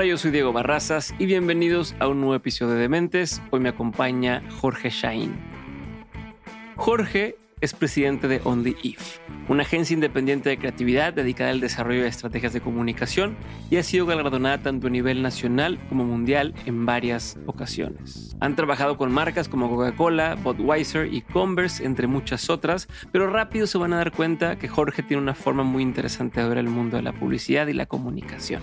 Hola, yo soy Diego Barrazas y bienvenidos a un nuevo episodio de Dementes. Hoy me acompaña Jorge Shain. Jorge es presidente de On the If, una agencia independiente de creatividad dedicada al desarrollo de estrategias de comunicación y ha sido galardonada tanto a nivel nacional como mundial en varias ocasiones. Han trabajado con marcas como Coca-Cola, Budweiser y Converse, entre muchas otras, pero rápido se van a dar cuenta que Jorge tiene una forma muy interesante de ver el mundo de la publicidad y la comunicación.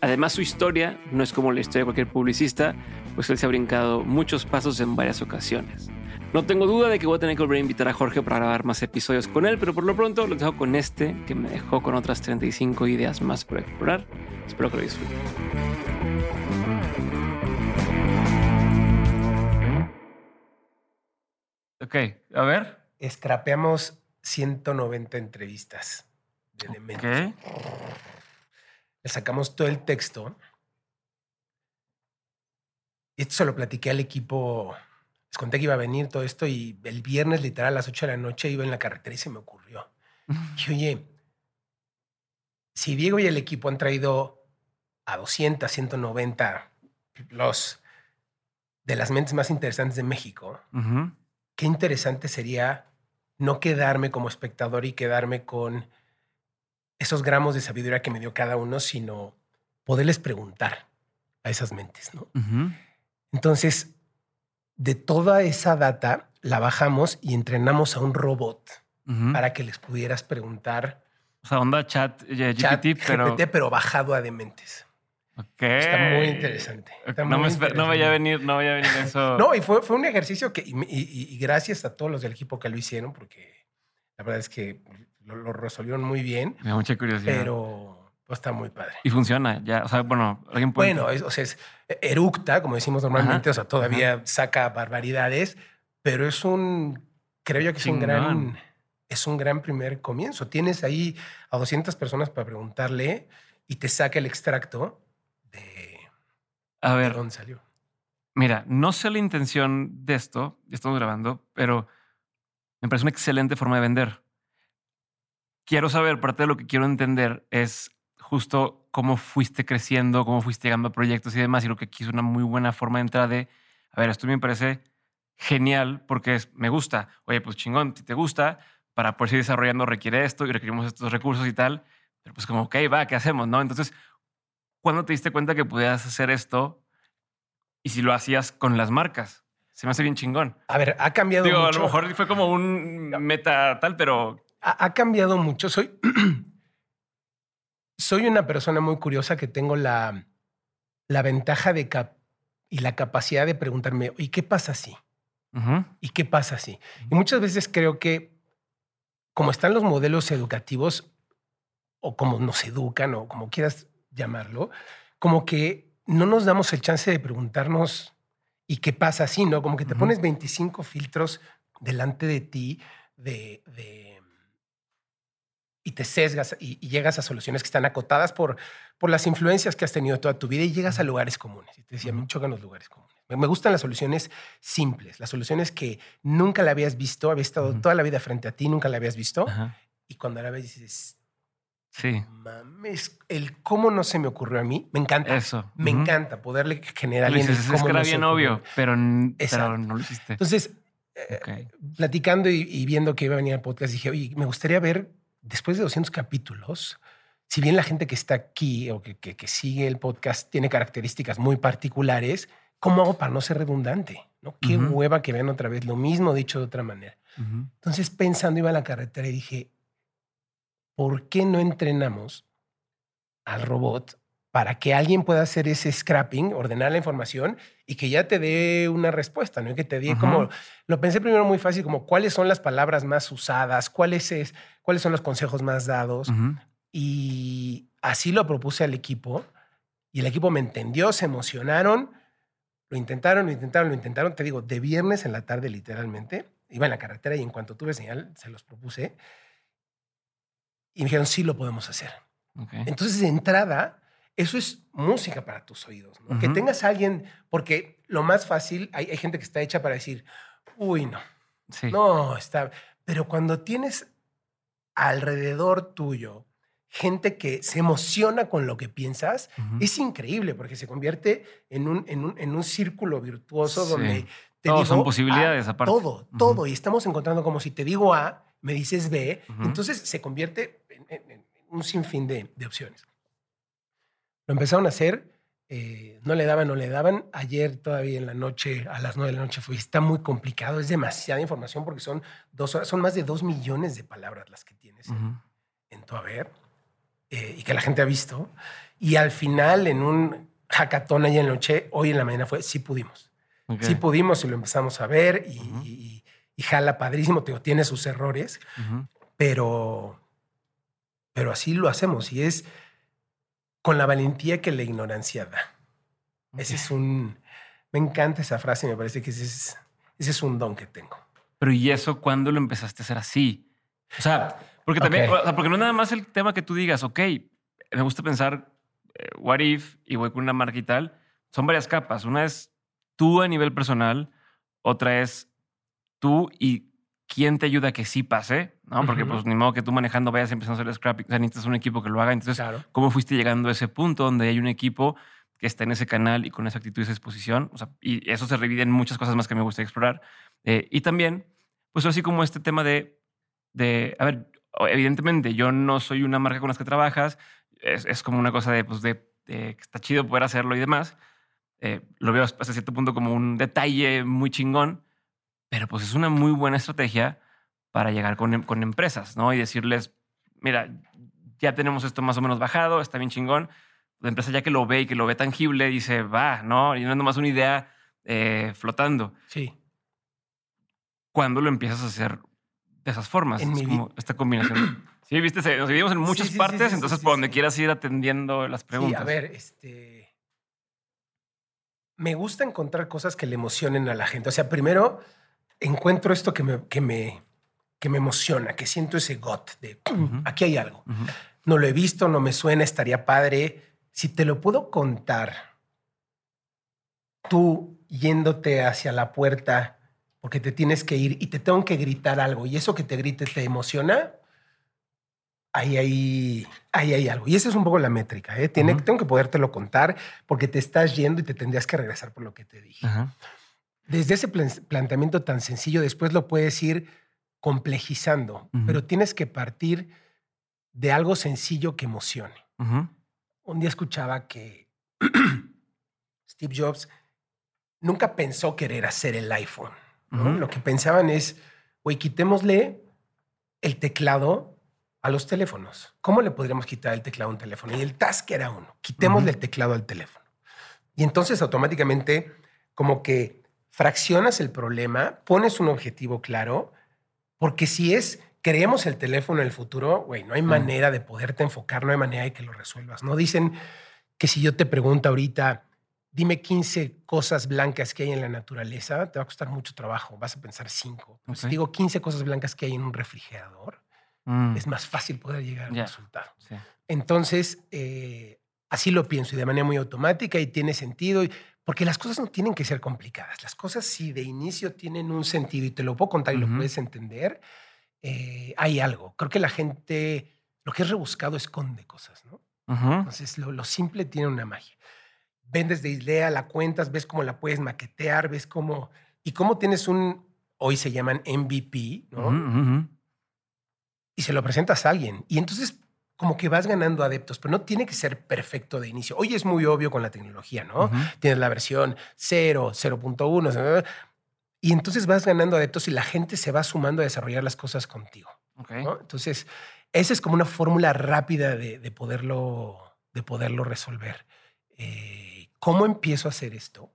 Además, su historia no es como la historia de cualquier publicista, pues él se ha brincado muchos pasos en varias ocasiones. No tengo duda de que voy a tener que volver a invitar a Jorge para grabar más episodios con él, pero por lo pronto lo dejo con este que me dejó con otras 35 ideas más por explorar. Espero que lo disfruten. Ok, a ver. Scrapeamos 190 entrevistas de Dementes. Le sacamos todo el texto. Y esto se lo platiqué al equipo les conté que iba a venir todo esto y el viernes, literal, a las 8 de la noche iba en la carretera y se me ocurrió. Y oye, si Diego y el equipo han traído a 200, 190 los de las mentes más interesantes de México, qué interesante sería no quedarme como espectador y quedarme con esos gramos de sabiduría que me dio cada uno, sino poderles preguntar a esas mentes, ¿no? Entonces, de toda esa data la bajamos y entrenamos a un robot para que les pudieras preguntar. O sea, onda chat, GPT, pero... pero bajado a dementes. Okay. Está muy interesante. no, me no, vaya a venir, no vaya a venir eso. no, y fue, fue un ejercicio que, y, gracias a todos los del equipo que lo hicieron, porque la verdad es que lo, lo resolvieron muy bien. Me da mucha curiosidad. Pero pues está muy padre. Y funciona, ya, o sea, bueno, alguien puede... Bueno, es, o sea, es eructa, como decimos normalmente, o sea, todavía saca barbaridades, pero es un, creo yo que es un gran, es un gran primer comienzo. Tienes ahí a 200 personas para preguntarle y te saca el extracto de, a ver, dónde salió. Mira, no sé la intención de esto, ya estamos grabando, pero me parece una excelente forma de vender. Quiero saber, parte de lo que quiero entender es justo cómo fuiste creciendo, cómo fuiste llegando a proyectos y demás. Y lo que aquí es una muy buena forma de entrar de, a ver, esto me parece genial porque es, me gusta. Oye, pues chingón, si te gusta, para poder seguir desarrollando requiere esto y requerimos estos recursos y tal. Pero pues como, ok, va, ¿qué hacemos? ¿No? Entonces, ¿cuándo te diste cuenta que podías hacer esto? Y si lo hacías con las marcas. Se me hace bien chingón. A ver, ha cambiado mucho. A lo mejor fue como un meta tal, pero... Ha, ha cambiado mucho. Soy soy una persona muy curiosa que tengo la, la ventaja de y la capacidad de preguntarme, ¿y qué pasa así? ¿Y qué pasa así? Y muchas veces creo que como están los modelos educativos o como nos educan o como quieras llamarlo, como que no nos damos el chance de preguntarnos ¿y qué pasa así? ¿No? Como que te pones 25 filtros delante de ti de y te sesgas y, llegas a soluciones que están acotadas por, por las influencias que has tenido toda tu vida y llegas a lugares comunes. Y te decía, me chocan los lugares comunes. Me, gustan las soluciones simples, las soluciones que nunca la habías visto, había estado toda la vida frente a ti, nunca la habías visto. Y cuando la ves dices, sí. mames, el cómo no se me ocurrió a mí, me encanta. Eso. Me encanta poderle generar alguien Es que era bien obvio, pero, pero, no lo hiciste. Entonces, eh, platicando y, y, viendo que iba a venir al podcast, dije, oye, me gustaría ver después de 200 capítulos, si bien la gente que está aquí o que, que, sigue el podcast tiene características muy particulares, ¿cómo hago para no ser redundante? ¿no? Qué hueva que vean otra vez lo mismo dicho de otra manera. Entonces, pensando, iba a la carretera y dije, ¿por qué no entrenamos al robot para que alguien pueda hacer ese scrapping, ordenar la información y que ya te dé una respuesta, ¿no? Y que te dé como, lo pensé primero muy fácil, como cuáles son las palabras más usadas, cuáles, es, cuáles son los consejos más dados. Y así lo propuse al equipo y el equipo me entendió, se emocionaron, lo intentaron, lo intentaron, lo intentaron, te digo, de viernes en la tarde literalmente, iba en la carretera y en cuanto tuve señal, se los propuse y me dijeron, sí lo podemos hacer. Entonces, de entrada, eso es música para tus oídos. Que tengas a alguien, porque lo más fácil, hay, gente que está hecha para decir, uy, no. No, está. Pero cuando tienes alrededor tuyo gente que se emociona con lo que piensas, es increíble porque se convierte en un, en un, en un círculo virtuoso donde te digo, son posibilidades aparte. Todo, todo. Y estamos encontrando como si te digo A, me dices B, entonces se convierte en, un sinfín de, de, opciones. Lo empezaron a hacer, eh, no le daban, no le daban. Ayer todavía en la noche, a las nueve de la noche fue, está muy complicado, es demasiada información porque son dos horas, son más de dos millones de palabras las que tienes en tu haber eh, y que la gente ha visto. Y al final, en un hackathon ayer en la noche, hoy en la mañana fue, sí pudimos. Sí pudimos y lo empezamos a ver y, jala padrísimo, tiene sus errores, pero, pero así lo hacemos y es con la valentía que la ignorancia da. Ese es un... Me encanta esa frase, me parece que ese es, ese es un don que tengo. Pero ¿y eso cuándo lo empezaste a hacer así? O sea, porque también, porque no es nada más el tema que tú digas, ok, me gusta pensar eh, what if y voy con una marca y tal. Son varias capas. Una es tú a nivel personal, otra es tú y quién te ayuda a que sí pase, ¿no? Porque pues ni modo que tú manejando vayas empezando a hacer scrapping, o sea, necesitas un equipo que lo haga. Entonces, ¿cómo fuiste llegando a ese punto donde hay un equipo que está en ese canal y con esa actitud y esa exposición? O sea, y eso se divide en muchas cosas más que me gusta explorar. Eh, y también, pues así como este tema de, de, a ver, evidentemente yo no soy una marca con las que trabajas, es, como una cosa de, pues, de, que está chido poder hacerlo y demás. Eh, lo veo hasta cierto punto como un detalle muy chingón, pero pues es una muy buena estrategia para llegar con, con empresas, ¿no? Y decirles, mira, ya tenemos esto más o menos bajado, está bien chingón. La empresa ya que lo ve y que lo ve tangible, dice, va, ¿no? Y no es nomás una idea eh, flotando. Sí. Cuando lo empiezas a hacer de esas formas. es como esta combinación. sí, viste, nos dividimos en muchas partes, entonces por donde quieras ir atendiendo las preguntas. Sí, a ver, este. Me gusta encontrar cosas que le emocionen a la gente. O sea, primero encuentro esto que me, que me, que me emociona, que siento ese got de aquí hay algo. No lo he visto, no me suena, estaría padre. Si te lo puedo contar, tú yéndote hacia la puerta porque te tienes que ir y te tengo que gritar algo y eso que te grite te emociona, ahí hay, ahí hay algo. Y esa es un poco la métrica. ¿eh? Tiene, Tengo que podértelo contar porque te estás yendo y te tendrías que regresar por lo que te dije. Desde ese planteamiento tan sencillo, después lo puedes ir complejizando, pero tienes que partir de algo sencillo que emocione. Un día escuchaba que Steve Jobs nunca pensó querer hacer el iPhone. Lo que pensaban es, güey, quitémosle el teclado a los teléfonos. ¿Cómo le podríamos quitar el teclado a un teléfono? Y el task era uno, quitémosle el teclado al teléfono. Y entonces automáticamente como que fraccionas el problema, pones un objetivo claro, porque si es, creemos el teléfono en el futuro, güey, no hay manera de poderte enfocar, no hay manera de que lo resuelvas. No dicen que si yo te pregunto ahorita, dime 15 cosas blancas que hay en la naturaleza, te va a costar mucho trabajo, vas a pensar 5. Si digo 15 cosas blancas que hay en un refrigerador, mm. es más fácil poder llegar al resultado. Entonces, eh, así lo pienso y de manera muy automática y tiene sentido, porque las cosas no tienen que ser complicadas. Las cosas si de inicio tienen un sentido y te lo puedo contar y lo puedes entender, eh, hay algo. Creo que la gente, lo que es rebuscado esconde cosas, ¿no? Entonces, lo simple tiene una magia vendes de idea, la cuentas, ves cómo la puedes maquetear, ves cómo... Y cómo tienes un, hoy se llaman MVP, ¿no? Y se lo presentas a alguien. Y entonces como que vas ganando adeptos, pero no tiene que ser perfecto de inicio. Hoy es muy obvio con la tecnología, ¿no? Tienes la versión 0, 0.1, y entonces vas ganando adeptos y la gente se va sumando a desarrollar las cosas contigo. Entonces, esa es como una fórmula rápida de, poderlo, de poderlo resolver. Eh, ¿Cómo empiezo a hacer esto?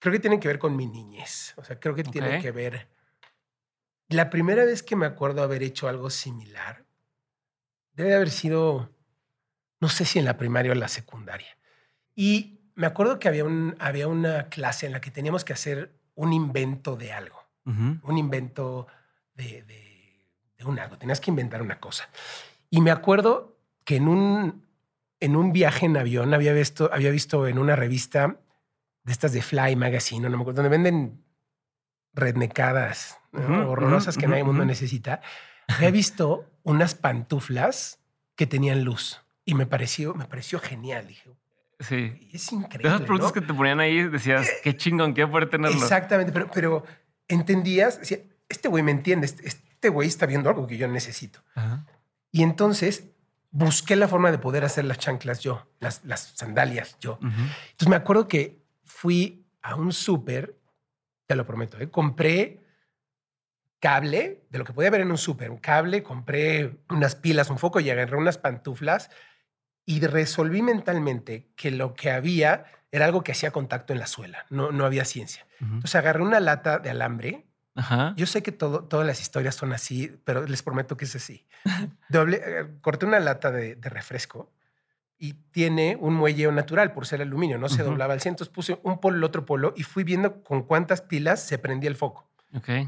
Creo que tiene que ver con mi niñez. O sea, creo que tiene que ver. La primera vez que me acuerdo haber hecho algo similar debe haber sido, no sé si en la primaria o en la secundaria. Y me acuerdo que había, un, había una clase en la que teníamos que hacer un invento de algo. Un invento de, de un algo. Tenías que inventar una cosa. Y me acuerdo que en un, en un viaje en avión había visto, había visto en una revista de estas de Fly Magazine, no me acuerdo, donde venden rednecadas horrorosas que nadie mundo necesita. Había visto unas pantuflas que tenían luz. Y me pareció, me pareció genial. Dije, sí. es increíble. De esas productos que te ponían ahí, decías, Eh, qué chingón, qué poder tenerlo. Exactamente, pero, pero entendías, decía, este güey me entiende, este- este güey está viendo algo que yo necesito. Ajá. Y entonces busqué la forma de poder hacer las chanclas yo, las, las sandalias yo. Ujú. Entonces me acuerdo que fui a un súper, te lo prometo, ¿eh? compré cable, de lo que podía haber en un súper, un cable, compré unas pilas, un foco y agarré unas pantuflas y resolví mentalmente que lo que había era algo que hacía contacto en la suela, no, no había ciencia. Entonces agarré una lata de alambre. Ajá. Yo sé que todo, todas las historias son así, pero les prometo que es así. Doble, eh, corté una lata de, de refresco y tiene un muelle natural por ser aluminio, no se doblaba al centro. Entonces puse un polo, el otro polo y fui viendo con cuántas pilas se prendía el foco.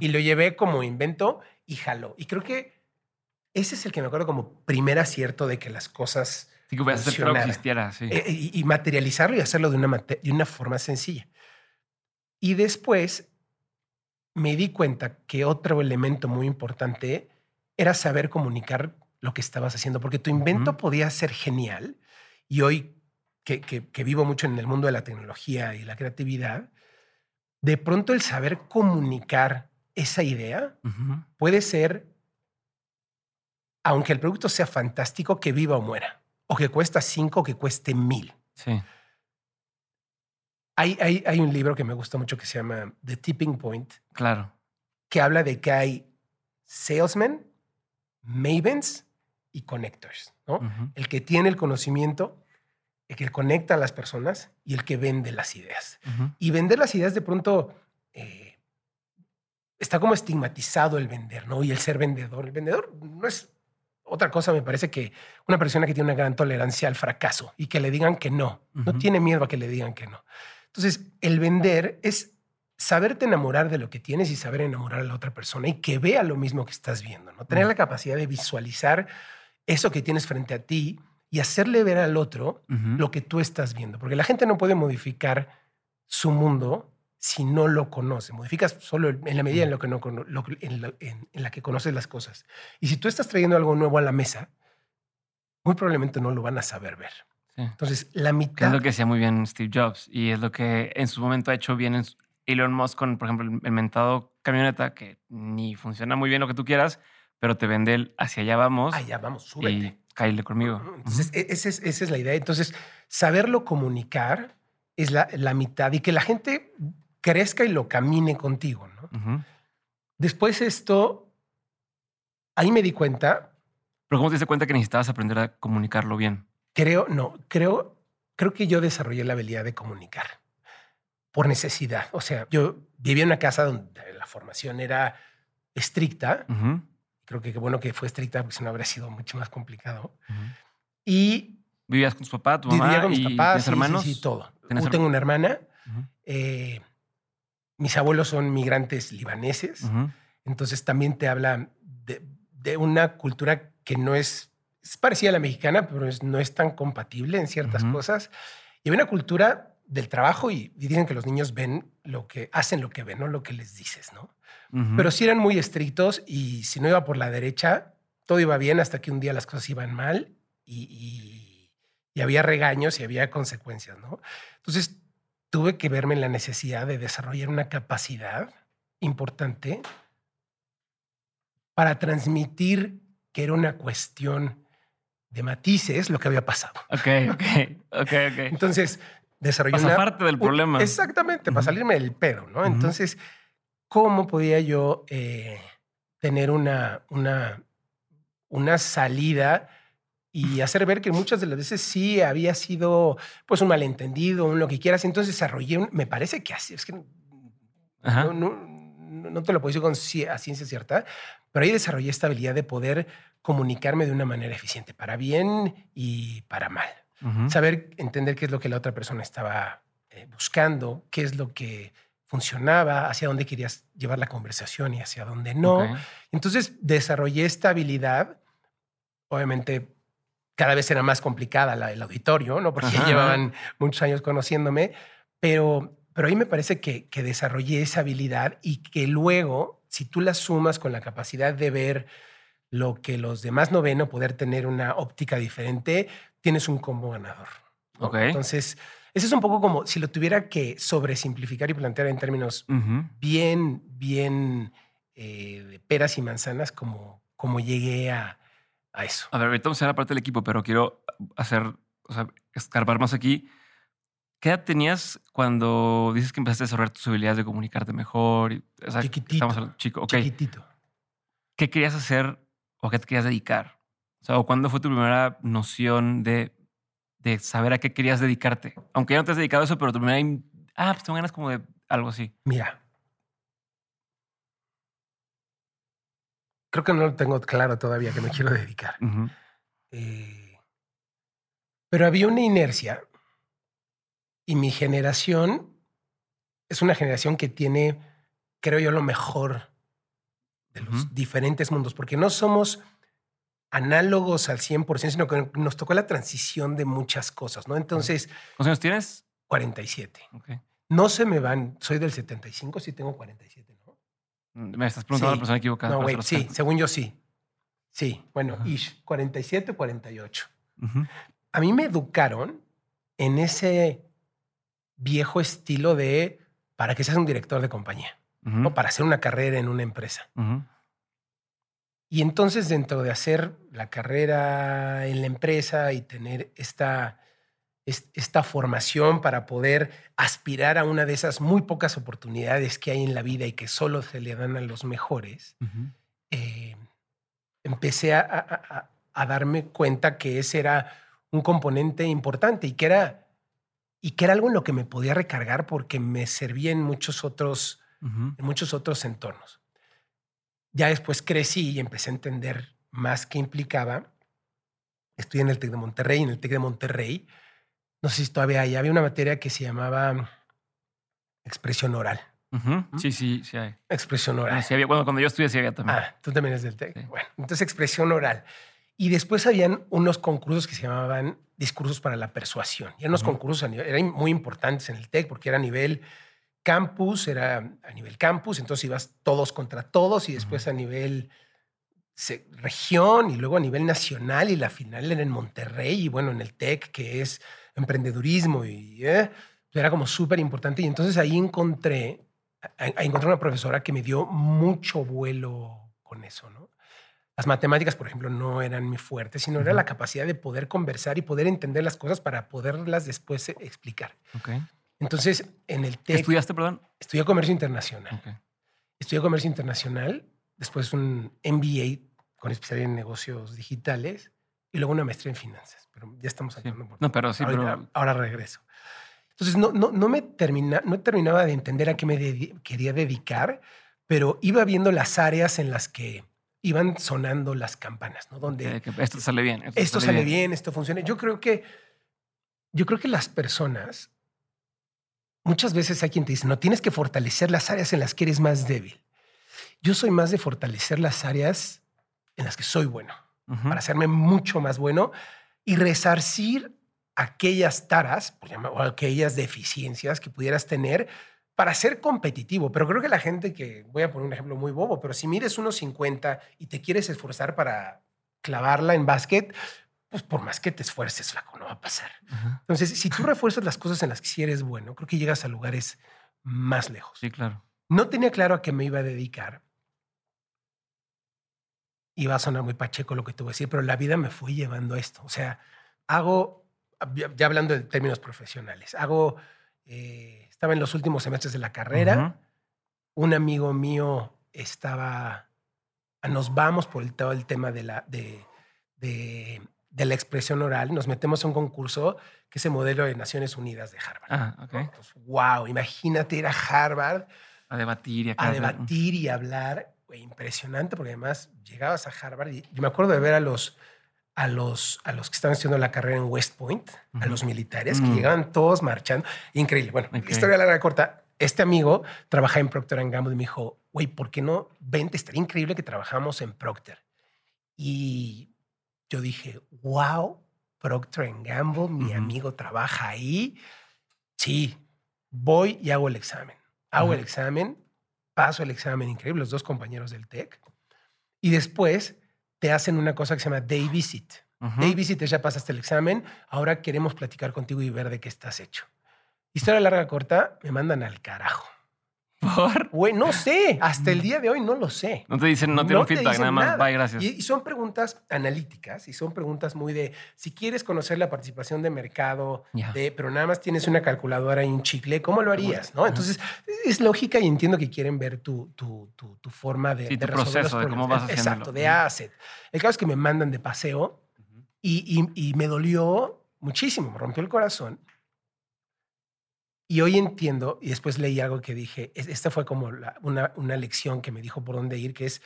Y lo llevé como invento y jaló. Y creo que ese es el que me acuerdo como primer acierto de que las cosas Sí, que hacer que existiera, sí. eh, y, y materializarlo y hacerlo de una, de una forma sencilla. Y después me di cuenta que otro elemento muy importante era saber comunicar lo que estabas haciendo, porque tu invento podía ser genial. Y hoy que, que- que vivo mucho en el mundo de la tecnología y la creatividad, de pronto el saber comunicar esa idea puede ser, aunque el producto sea fantástico, que viva o muera, o que cuesta cinco, o que cueste mil. Sí. Hay, hay, hay un libro que me gusta mucho que se llama The Tipping Point, Claro. que habla de que hay salesmen, mavens y connectors, ¿no? El que tiene el conocimiento, el que conecta a las personas y el que vende las ideas. Y vender las ideas de pronto eh, está como estigmatizado el vender, ¿no? Y el ser vendedor. El vendedor no es otra cosa, me parece que una persona que tiene una gran tolerancia al fracaso y que le digan que no, no tiene miedo a que le digan que no. Entonces, el vender es saberte enamorar de lo que tienes y saber enamorar a la otra persona y que vea lo mismo que estás viendo, ¿no? Tener la capacidad de visualizar eso que tienes frente a ti y hacerle ver al otro lo que tú estás viendo, porque la gente no puede modificar su mundo si no lo conoce. Modificas solo en la medida en, lo que no, lo en, la- en- en la que conoces las cosas. Y si tú estás trayendo algo nuevo a la mesa, muy probablemente no lo van a saber ver. Sí. Entonces, la Que mitad... es lo que hacía muy bien Steve Jobs y es lo que en su momento ha hecho bien Elon Musk con, por ejemplo, el, mentado camioneta que ni funciona muy bien lo que tú quieras, pero te vende el hacia allá vamos ya, vamos, súbete. Conmigo. Entonces, e- es- esa es la idea. Entonces, saberlo comunicar es la, la mitad y que la gente crezca y lo camine contigo. Después esto, ahí me di cuenta, Pero ¿cómo te diste cuenta que necesitabas aprender a comunicarlo bien? creo, no, creo, creo que yo desarrollé la habilidad de comunicar por necesidad. O sea, yo vivía en una casa donde la formación era estricta. Creo que qué bueno que fue estricta porque si no habría sido mucho más complicado. Ujú. Y ¿Vivías con tu papá, tu mamá vivía con mis y papás, tienes sí, sí, hermanos? sí, todo. ¿Tienes Yo tengo una hermana. Ujú. eh, mis abuelos son migrantes libaneses. Ujú. Entonces también te habla de, de una cultura que no es, es parecida a la mexicana, pero es- no es tan compatible en ciertas cosas. Y hay una cultura del trabajo y, y dicen que los niños ven lo que hacen lo que ven, no lo que les dices, ¿no? Pero sí eran muy estrictos y si no iba por la derecha, todo iba bien hasta que un día las cosas iban mal y, y- y había regaños y había consecuencias, ¿no? Entonces tuve que verme en la necesidad de desarrollar una capacidad importante para transmitir que era una cuestión de matices lo que había pasado. Ok, ok, ok, ok. Entonces desarrollé Para una, zafarte del problema. Exactamente, para salirme del pedo, ¿no? Entonces, ¿cómo podía yo eh, tener una, una, una salida y hacer ver que muchas de las veces sí había sido pues un malentendido, un lo que quieras? Entonces desarrollé, un- me parece que así, es que Ajá. no, no- no- te lo puedo decir con a ciencia cierta, pero ahí desarrollé esta habilidad de poder comunicarme de una manera eficiente, para bien y para mal Saber entender qué es lo que la otra persona estaba eh, buscando, qué es lo que funcionaba, hacia dónde querías llevar la conversación y hacia dónde no. Entonces desarrollé esta habilidad. Obviamente cada vez era más complicada la, el auditorio, ¿no? Porque Ajá. llevaban muchos años conociéndome, pero, pero ahí me parece que, que desarrollé esa habilidad y que luego, si tú la sumas con la capacidad de ver lo que los demás no ven o poder tener una óptica diferente, tienes un combo ganador. Entonces, eso es un poco como si lo tuviera que sobresimplificar y plantear en términos bien, bien eh, peras y manzanas, como, como llegué a, a eso. A ver, ahorita vamos a la parte del equipo, pero quiero hacer, o sea, escarbar más aquí. ¿Qué edad tenías cuando dices que empezaste a desarrollar tus habilidades de comunicarte mejor? O sea, chiquitito. Estamos chico, Chiquitito. ¿Qué querías hacer o qué te querías dedicar? O sea, ¿cuándo fue tu primera noción de de saber a qué querías dedicarte. Aunque ya no te has dedicado a eso, pero tu primera... Ah, pues tengo ganas como de algo así. Mira. Creo que no lo tengo claro todavía que me quiero dedicar. Eh, pero había una inercia y mi generación es una generación que tiene, creo yo, lo mejor de los diferentes mundos, porque no somos análogos al 100%, sino que nos tocó la transición de muchas cosas, ¿no? Entonces... ¿Cuántos años tienes? 47. No se me van, soy del 75, sí tengo 47, ¿no? Mm, me estás preguntando a la persona equivocada. No, güey, sí, según yo sí. Sí, bueno, ish, 47, 48. A mí me educaron en ese viejo estilo de para que seas un director de compañía, o para hacer una carrera en una empresa. Y entonces dentro de hacer la carrera en la empresa y tener esta, esta formación para poder aspirar a una de esas muy pocas oportunidades que hay en la vida y que solo se le dan a los mejores, eh, empecé a, darme cuenta que ese era un componente importante y que era, y que era algo en lo que me podía recargar porque me servía en muchos otros, en muchos otros entornos. Ya después crecí y empecé a entender más qué implicaba. Estudié en el TEC de Monterrey. En el TEC de Monterrey, no sé si todavía hay, había una materia que se llamaba expresión oral. Sí, sí, sí hay. Expresión oral. sí había, cuando, yo estudié, sí había también. Ah, tú también eres del TEC. Bueno, entonces expresión oral. Y después habían unos concursos que se llamaban discursos para la persuasión. Y eran unos concursos eran muy importantes en el TEC porque era a nivel campus, era a nivel campus, entonces ibas todos contra todos y después a nivel región y luego a nivel nacional y la final era en Monterrey y bueno, en el TEC, que es emprendedurismo y eh, era como súper importante. Y entonces ahí encontré, encontré una profesora que me dio mucho vuelo con eso, ¿no? Las matemáticas, por ejemplo, no eran mi fuerte, sino era la capacidad de poder conversar y poder entender las cosas para poderlas después explicar. Okay. Entonces, en el TEC... ¿Estudiaste, perdón? Estudié comercio internacional. Estudié comercio internacional, después un MBA con especialidad en negocios digitales y luego una maestría en finanzas. Pero ya estamos hablando. No, pero sí, ahora, pero... ahora regreso. Entonces, no, no, no me termina, no terminaba de entender a qué me quería dedicar, pero iba viendo las áreas en las que iban sonando las campanas, ¿no? Donde esto sale bien. Esto, sale, bien. bien, esto funciona. Yo creo que, yo creo que las personas muchas veces hay quien te dice, no, tienes que fortalecer las áreas en las que eres más débil. Yo soy más de fortalecer las áreas en las que soy bueno, para hacerme mucho más bueno y resarcir aquellas taras o aquellas deficiencias que pudieras tener para ser competitivo. Pero creo que la gente que, voy a poner un ejemplo muy bobo, pero si mires unos 50 y te quieres esforzar para clavarla en básquet, pues por más que te esfuerces, flaco, no va a pasar. Entonces, si tú refuerzas las cosas en las que sí eres bueno, creo que llegas a lugares más lejos. Sí, claro. No tenía claro a qué me iba a dedicar. Iba a sonar muy pacheco lo que te voy a decir, pero la vida me fue llevando a esto. O sea, hago, ya hablando de términos profesionales, hago, eh, estaba en los últimos semestres de la carrera. Un amigo mío estaba, nos vamos por el, todo el tema de la, de, de de la expresión oral, nos metemos a un concurso que es el modelo de Naciones Unidas de Harvard. Ah, ok. wow, imagínate ir a Harvard. A debatir y a, a debatir y hablar. impresionante, porque además llegabas a Harvard y yo me acuerdo de ver a los, a los, a los que estaban haciendo la carrera en West Point, a los militares, que mm. llegaban todos marchando. Increíble. Bueno, historia larga corta. Este amigo trabaja en Procter Gamble y me dijo, güey, ¿por qué no? Vente, estaría increíble que trabajamos en Procter. Y yo dije, wow, Procter Gamble, mi amigo trabaja ahí. Sí, voy y hago el examen. Hago el examen, paso el examen increíble, los dos compañeros del TEC. Y después te hacen una cosa que se llama Day Visit. Day Visit ya pasaste el examen, ahora queremos platicar contigo y ver de qué estás hecho. Historia larga, corta, me mandan al carajo. ¿Por? no sé. Hasta el día de hoy no lo sé. No te dicen, no tienen feedback, nada más, bye, gracias. Y, son preguntas analíticas y son preguntas muy de, si quieres conocer la participación de mercado, de, pero nada más tienes una calculadora y un chicle, ¿cómo lo harías? ¿no? Entonces, es lógica y entiendo que quieren ver tu, tu, tu, forma de, sí, tu proceso, de cómo vas haciendo. Exacto, de asset. El caso es que me mandan de paseo y, y, y me dolió muchísimo, me rompió el corazón y hoy entiendo, y después leí algo que dije, esta fue como una, una lección que me dijo por dónde ir, que es,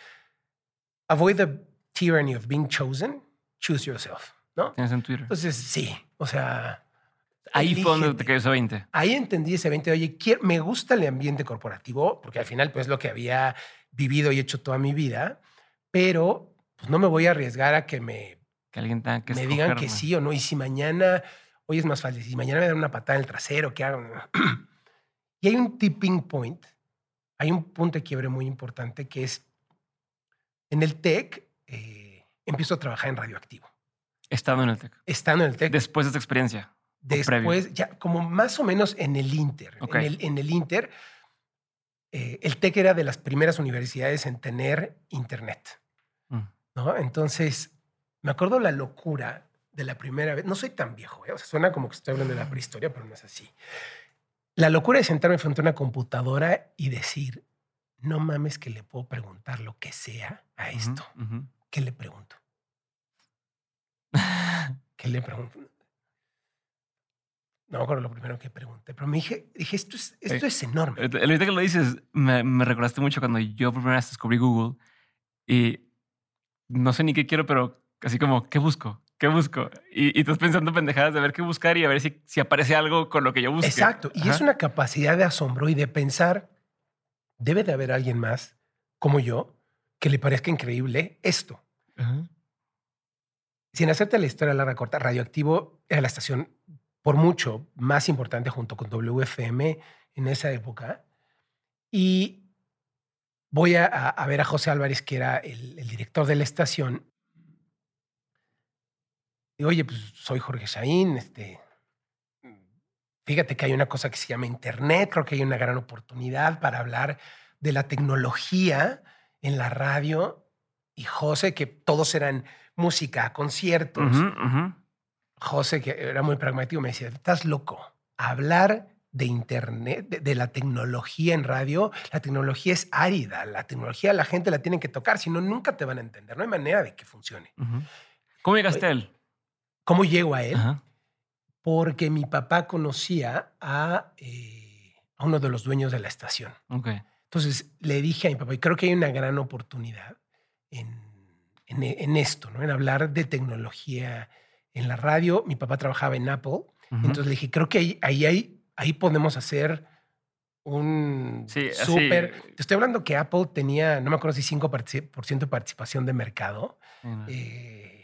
avoid the tyranny of being chosen, choose yourself, ¿no? Tienes en Twitter. Entonces, sí, o sea... Ahí fue donde te cayó ese 20. Ahí entendí ese 20. Oye, me gusta el ambiente corporativo, porque al final, pues, lo que había vivido y hecho toda mi vida, pero pues, no me voy a arriesgar a que me... Que alguien tenga que Me digan que sí o no. Y si mañana hoy es más fácil. Si mañana me dan una patada en el trasero, ¿qué hago? y hay un tipping point, hay un punto de quiebre muy importante que es en el TEC, eh, empiezo a trabajar en radioactivo. Estando en el TEC. Estando en el TEC. Después de esta experiencia. Después, ya como más o menos en el Inter. En, el, en, el, Inter, eh, el TEC era de las primeras universidades en tener internet. Mm. ¿no? Entonces, me acuerdo la locura de la primera vez. No soy tan viejo, ¿eh? o sea, suena como que estoy hablando de la prehistoria, pero no es así. La locura de sentarme frente a una computadora y decir, no mames que le puedo preguntar lo que sea a esto. ¿Qué le pregunto? ¿Qué le pregunto? No me acuerdo lo primero que pregunté, pero me dije, dije esto es, esto es enorme. El ahorita que lo dices, me, me, recordaste mucho cuando yo por primera vez descubrí Google y no sé ni qué quiero, pero así como, ¿qué busco? ¿Qué busco? Y, y, estás pensando pendejadas de ver qué buscar y a ver si, si aparece algo con lo que yo busco. Exacto. Y es una capacidad de asombro y de pensar, debe de haber alguien más como yo que le parezca increíble esto. Sin hacerte la historia larga corta, Radioactivo era la estación por mucho más importante junto con WFM en esa época. Y voy a, ver a José Álvarez, que era el, el director de la estación, oye, pues soy Jorge Shaín, este, fíjate que hay una cosa que se llama Internet, creo que hay una gran oportunidad para hablar de la tecnología en la radio. Y José, que todos eran música, conciertos. José, que era muy pragmático, me decía, estás loco. Hablar de Internet, de, la tecnología en radio, la tecnología es árida. La tecnología la gente la tiene que tocar, si no, nunca te van a entender. No hay manera de que funcione. ¿Cómo llegaste a él? ¿Cómo llego a él? Porque mi papá conocía a, eh, a, uno de los dueños de la estación. Entonces le dije a mi papá, y creo que hay una gran oportunidad en, en, esto, ¿no? en hablar de tecnología en la radio. Mi papá trabajaba en Apple. Entonces le dije, creo que ahí, ahí, ahí, ahí podemos hacer un súper. Te estoy hablando que Apple tenía, no me acuerdo si 5% de participación de mercado. Eh,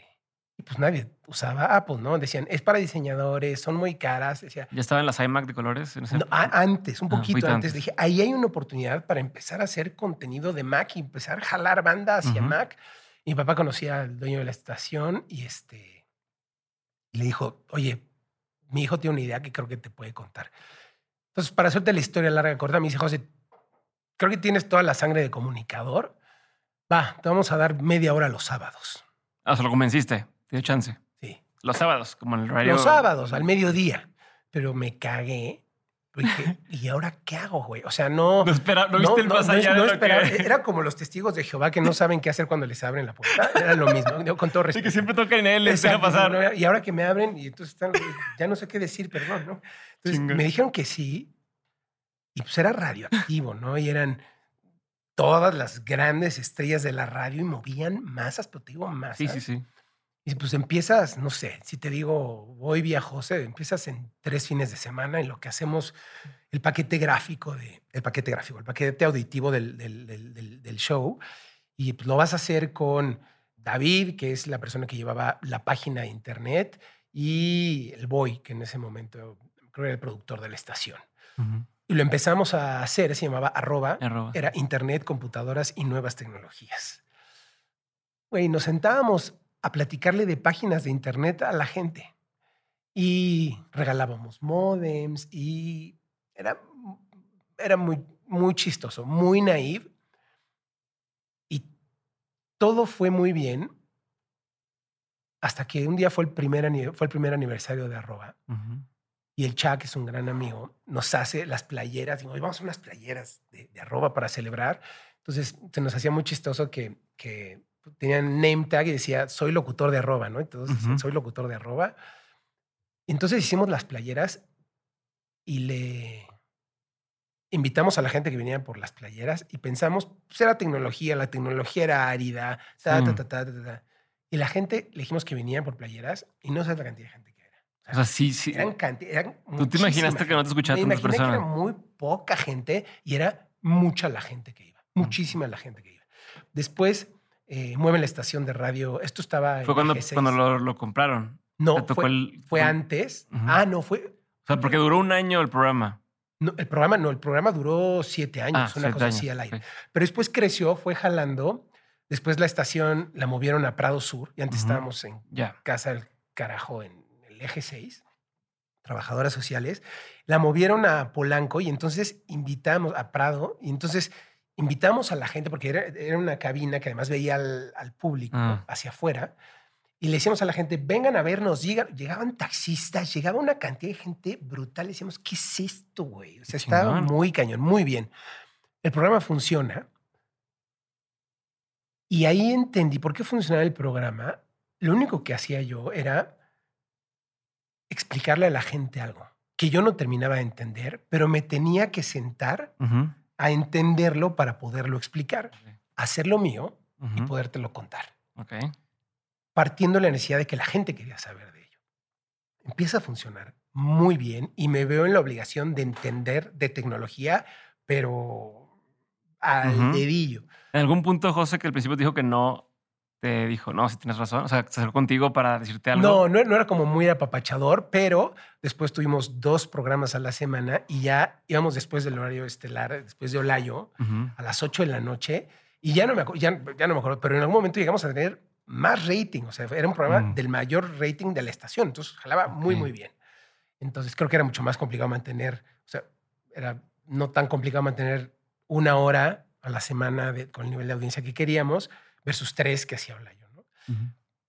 y pues nadie usaba Apple, ¿no? Decían, es para diseñadores, son muy caras. Decía, ¿Ya estaban las iMac de colores? antes, un ah, poquito antes. Dije, ahí hay una oportunidad para empezar a hacer contenido de Mac y empezar a jalar bandas hacia Mac. Y mi papá conocía al dueño de la estación y este y le dijo, oye, mi hijo tiene una idea que creo que te puede contar. Entonces, para hacerte la historia larga corta, me dice, José, creo que tienes toda la sangre de comunicador. Va, te vamos a dar media hora los sábados. Ah, se lo convenciste. Tiene chance. Sí. Los sábados, como en el radio. Los sábados, al mediodía. Pero me cagué. ¿y ahora qué hago, güey? O sea, no. No, espera, no viste el más allá de lo que... Era como los testigos de Jehová que no saben qué hacer cuando les abren la puerta. Era lo mismo, con todo respeto. Sí, que siempre tocan en él, les deja pasar. y ahora que me abren, y entonces están, ya no sé qué decir, perdón, ¿no? Entonces me dijeron que sí, y pues era radioactivo, ¿no? Y eran todas las grandes estrellas de la radio y movían masas, pero te digo masas. Sí, sí, sí. Y pues empiezas, no sé, si te digo, voy vía José, empiezas en tres fines de semana en lo que hacemos el paquete gráfico, de, el paquete gráfico, el paquete auditivo del, del, show. Y pues lo vas a hacer con David, que es la persona que llevaba la página de internet, y el Boy, que en ese momento creo era el productor de la estación. Y lo empezamos a hacer, se llamaba arroba, era Internet, computadoras y nuevas tecnologías güey, nos sentábamos a platicarle de páginas de internet a la gente. Y regalábamos modems y era, era muy, muy chistoso, muy naive. Y todo fue muy bien hasta que un día fue el primer, fue el primer aniversario de arroba. Y el Cha, que es un gran amigo, nos hace las playeras. Digo, vamos a unas playeras de, arroba para celebrar. Entonces se nos hacía muy chistoso que, que tenían name tag y decía, soy locutor de arroba, ¿no? Entonces, soy locutor de arroba. Entonces hicimos las playeras y le invitamos a la gente que venía por las playeras y pensamos, pues era tecnología, la tecnología era árida, ta, ta, ta, ta, ta, Y la gente le dijimos que venían por playeras y no sabes la cantidad de gente que era. O sea, sí, sí. Eran cantidad. ¿Tú te imaginaste que no te escuchaban tantas personas? que era muy poca gente y era mucha la gente que iba. Muchísima la gente que iba. Después eh, mueven la estación de radio. Esto estaba. Fue cuando, cuando lo, compraron. No, fue, fue, antes. Ah, no, fue. O sea, porque duró un año el programa. No, el programa no, el programa duró siete años, ah, una cosa así al aire. Pero después creció, fue jalando. Después la estación la movieron a Prado Sur y antes estábamos en Casa del Carajo, en el eje 6, trabajadoras sociales. La movieron a Polanco y entonces invitamos a Prado y entonces invitamos a la gente, porque era, una cabina que además veía al, público ah. hacia afuera, y le decíamos a la gente, vengan a vernos, llegaban taxistas, llegaba una cantidad de gente brutal, le decíamos, ¿qué es esto, güey? O sea, estaba muy cañón, muy bien. El programa funciona. Y ahí entendí por qué funcionaba el programa. Lo único que hacía yo era explicarle a la gente algo que yo no terminaba de entender, pero me tenía que sentar a entenderlo para poderlo explicar, hacerlo mío y podértelo contar. Partiendo de la necesidad de que la gente quería saber de ello. Empieza a funcionar muy bien y me veo en la obligación de entender de tecnología, pero al dedillo. En algún punto, José, que al principio dijo que no te dijo, no, si tienes razón, o sea, se acercó contigo para decirte algo. No, no, no, era como muy apapachador, pero después tuvimos dos programas a la semana y ya íbamos después del horario estelar, después de Olayo, a las 8 de la noche, y ya no, me ya, ya, no me acuerdo, pero en algún momento llegamos a tener más rating, o sea, era un programa del mayor rating de la estación, entonces jalaba muy, muy bien. Entonces creo que era mucho más complicado mantener, o sea, era no tan complicado mantener una hora a la semana con el nivel de audiencia que queríamos, versus tres que hacía Olayo. ¿no?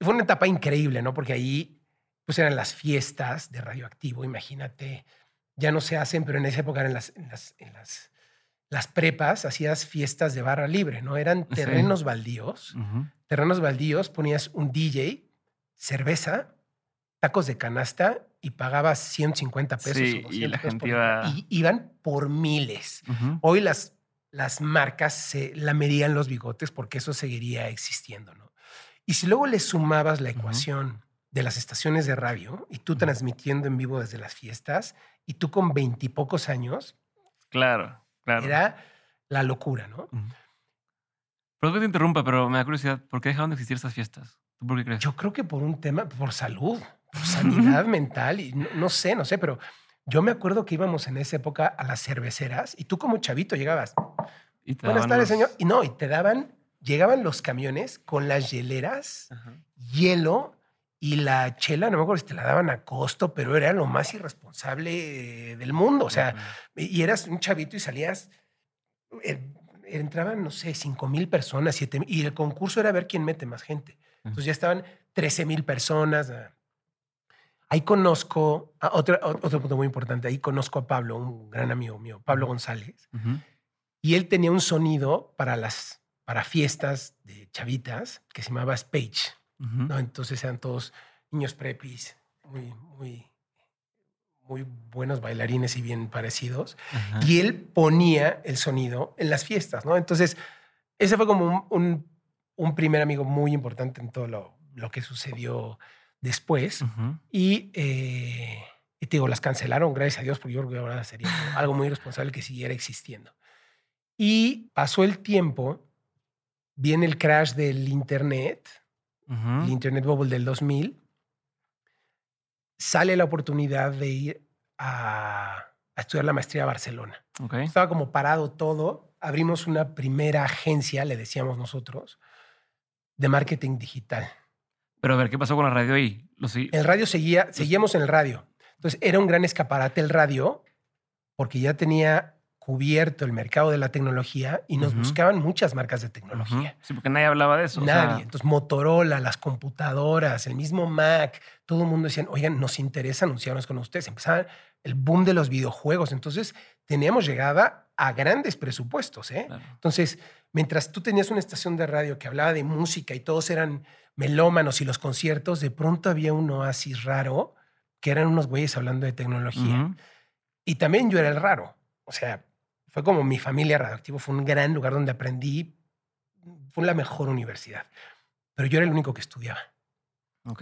Fue una etapa increíble, ¿no? Porque ahí pues eran las fiestas de radioactivo, imagínate. Ya no se hacen, pero en esa época eran las, en las, en las, las prepas, hacías fiestas de barra libre, ¿no? Eran terrenos baldíos. Terrenos baldíos, ponías un DJ, cerveza, tacos de canasta y pagabas 150 pesos. y la gente iba... y iban por miles. Hoy las las marcas se la medían los bigotes porque eso seguiría existiendo, ¿no? Y si luego le sumabas la ecuación de las estaciones de radio y tú transmitiendo en vivo desde las fiestas y tú con veintipocos años. Claro, claro. Era la locura, ¿no? Perdón que te interrumpa, pero me da curiosidad, ¿por qué dejaron de existir esas fiestas? ¿Tú por qué crees? Yo creo que por un tema, por salud, por sanidad mental, y no, sé, no sé, pero yo me acuerdo que íbamos en esa época a las cerveceras y tú como chavito llegabas. Buenas tardes, señor. Y no, y te daban, llegaban los camiones con las hieleras, hielo y la chela, no me acuerdo si te la daban a costo, pero era lo más irresponsable del mundo. O sea, y eras un chavito y salías, eh, entraban, no sé, 5 mil personas, 7 mil, y el concurso era ver quién mete más gente. Entonces ya estaban 13 mil personas. Ahí conozco, otro, otro punto muy importante, ahí conozco a Pablo, un gran amigo mío, Pablo González, y él tenía un sonido para las para fiestas de chavitas que se llamaba Spage, ¿no? Entonces eran todos niños prepis, muy, muy, muy buenos bailarines y bien parecidos, y él ponía el sonido en las fiestas, ¿no? Entonces, ese fue como un, un, primer amigo muy importante en todo lo, lo que sucedió después. y, eh, y, te digo, las cancelaron, gracias a Dios, porque yo creo que ahora sería algo muy irresponsable que siguiera existiendo. Y pasó el tiempo, viene el crash del Internet, el Internet Bubble del 2000, sale la oportunidad de ir a, estudiar la maestría a Barcelona. Estaba como parado todo, abrimos una primera agencia, le decíamos nosotros, de marketing digital. Pero a ver, ¿qué pasó con la radio ahí? El radio seguía, seguíamos en el radio. Entonces era un gran escaparate el radio porque ya tenía cubierto el mercado de la tecnología y nos buscaban muchas marcas de tecnología. Sí, porque nadie hablaba de eso. Nadie. Entonces, Motorola, las computadoras, el mismo Mac, todo el mundo decían, oigan, nos interesa anunciarnos con ustedes. Empezaba el boom de los videojuegos. Entonces, teníamos llegada a grandes presupuestos. ¿eh? Entonces, mientras tú tenías una estación de radio que hablaba de música y todos eran melómanos y los conciertos, de pronto había un oasis raro que eran unos güeyes hablando de tecnología. Y también yo era el raro. O sea, fue como mi familia radioactivo, fue un gran lugar donde aprendí, fue la mejor universidad. Pero yo era el único que estudiaba.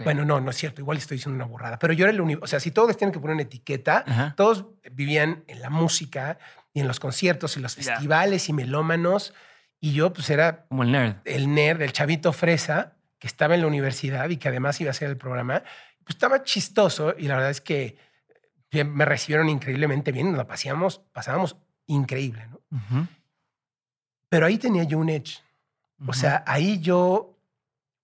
Bueno, no, no es cierto, igual estoy diciendo una borrada, pero yo era el único, o sea, si todos tienen que poner una etiqueta, todos vivían en la música y en los conciertos y los festivales y melómanos, y yo pues era... Como el nerd. El nerd, el chavito fresa, que estaba en la universidad y que además iba a hacer el programa, pues estaba chistoso y la verdad es que me recibieron increíblemente bien, nos la pasábamos, pasábamos increíble, ¿no? Pero ahí tenía yo un edge. O sea, ahí yo,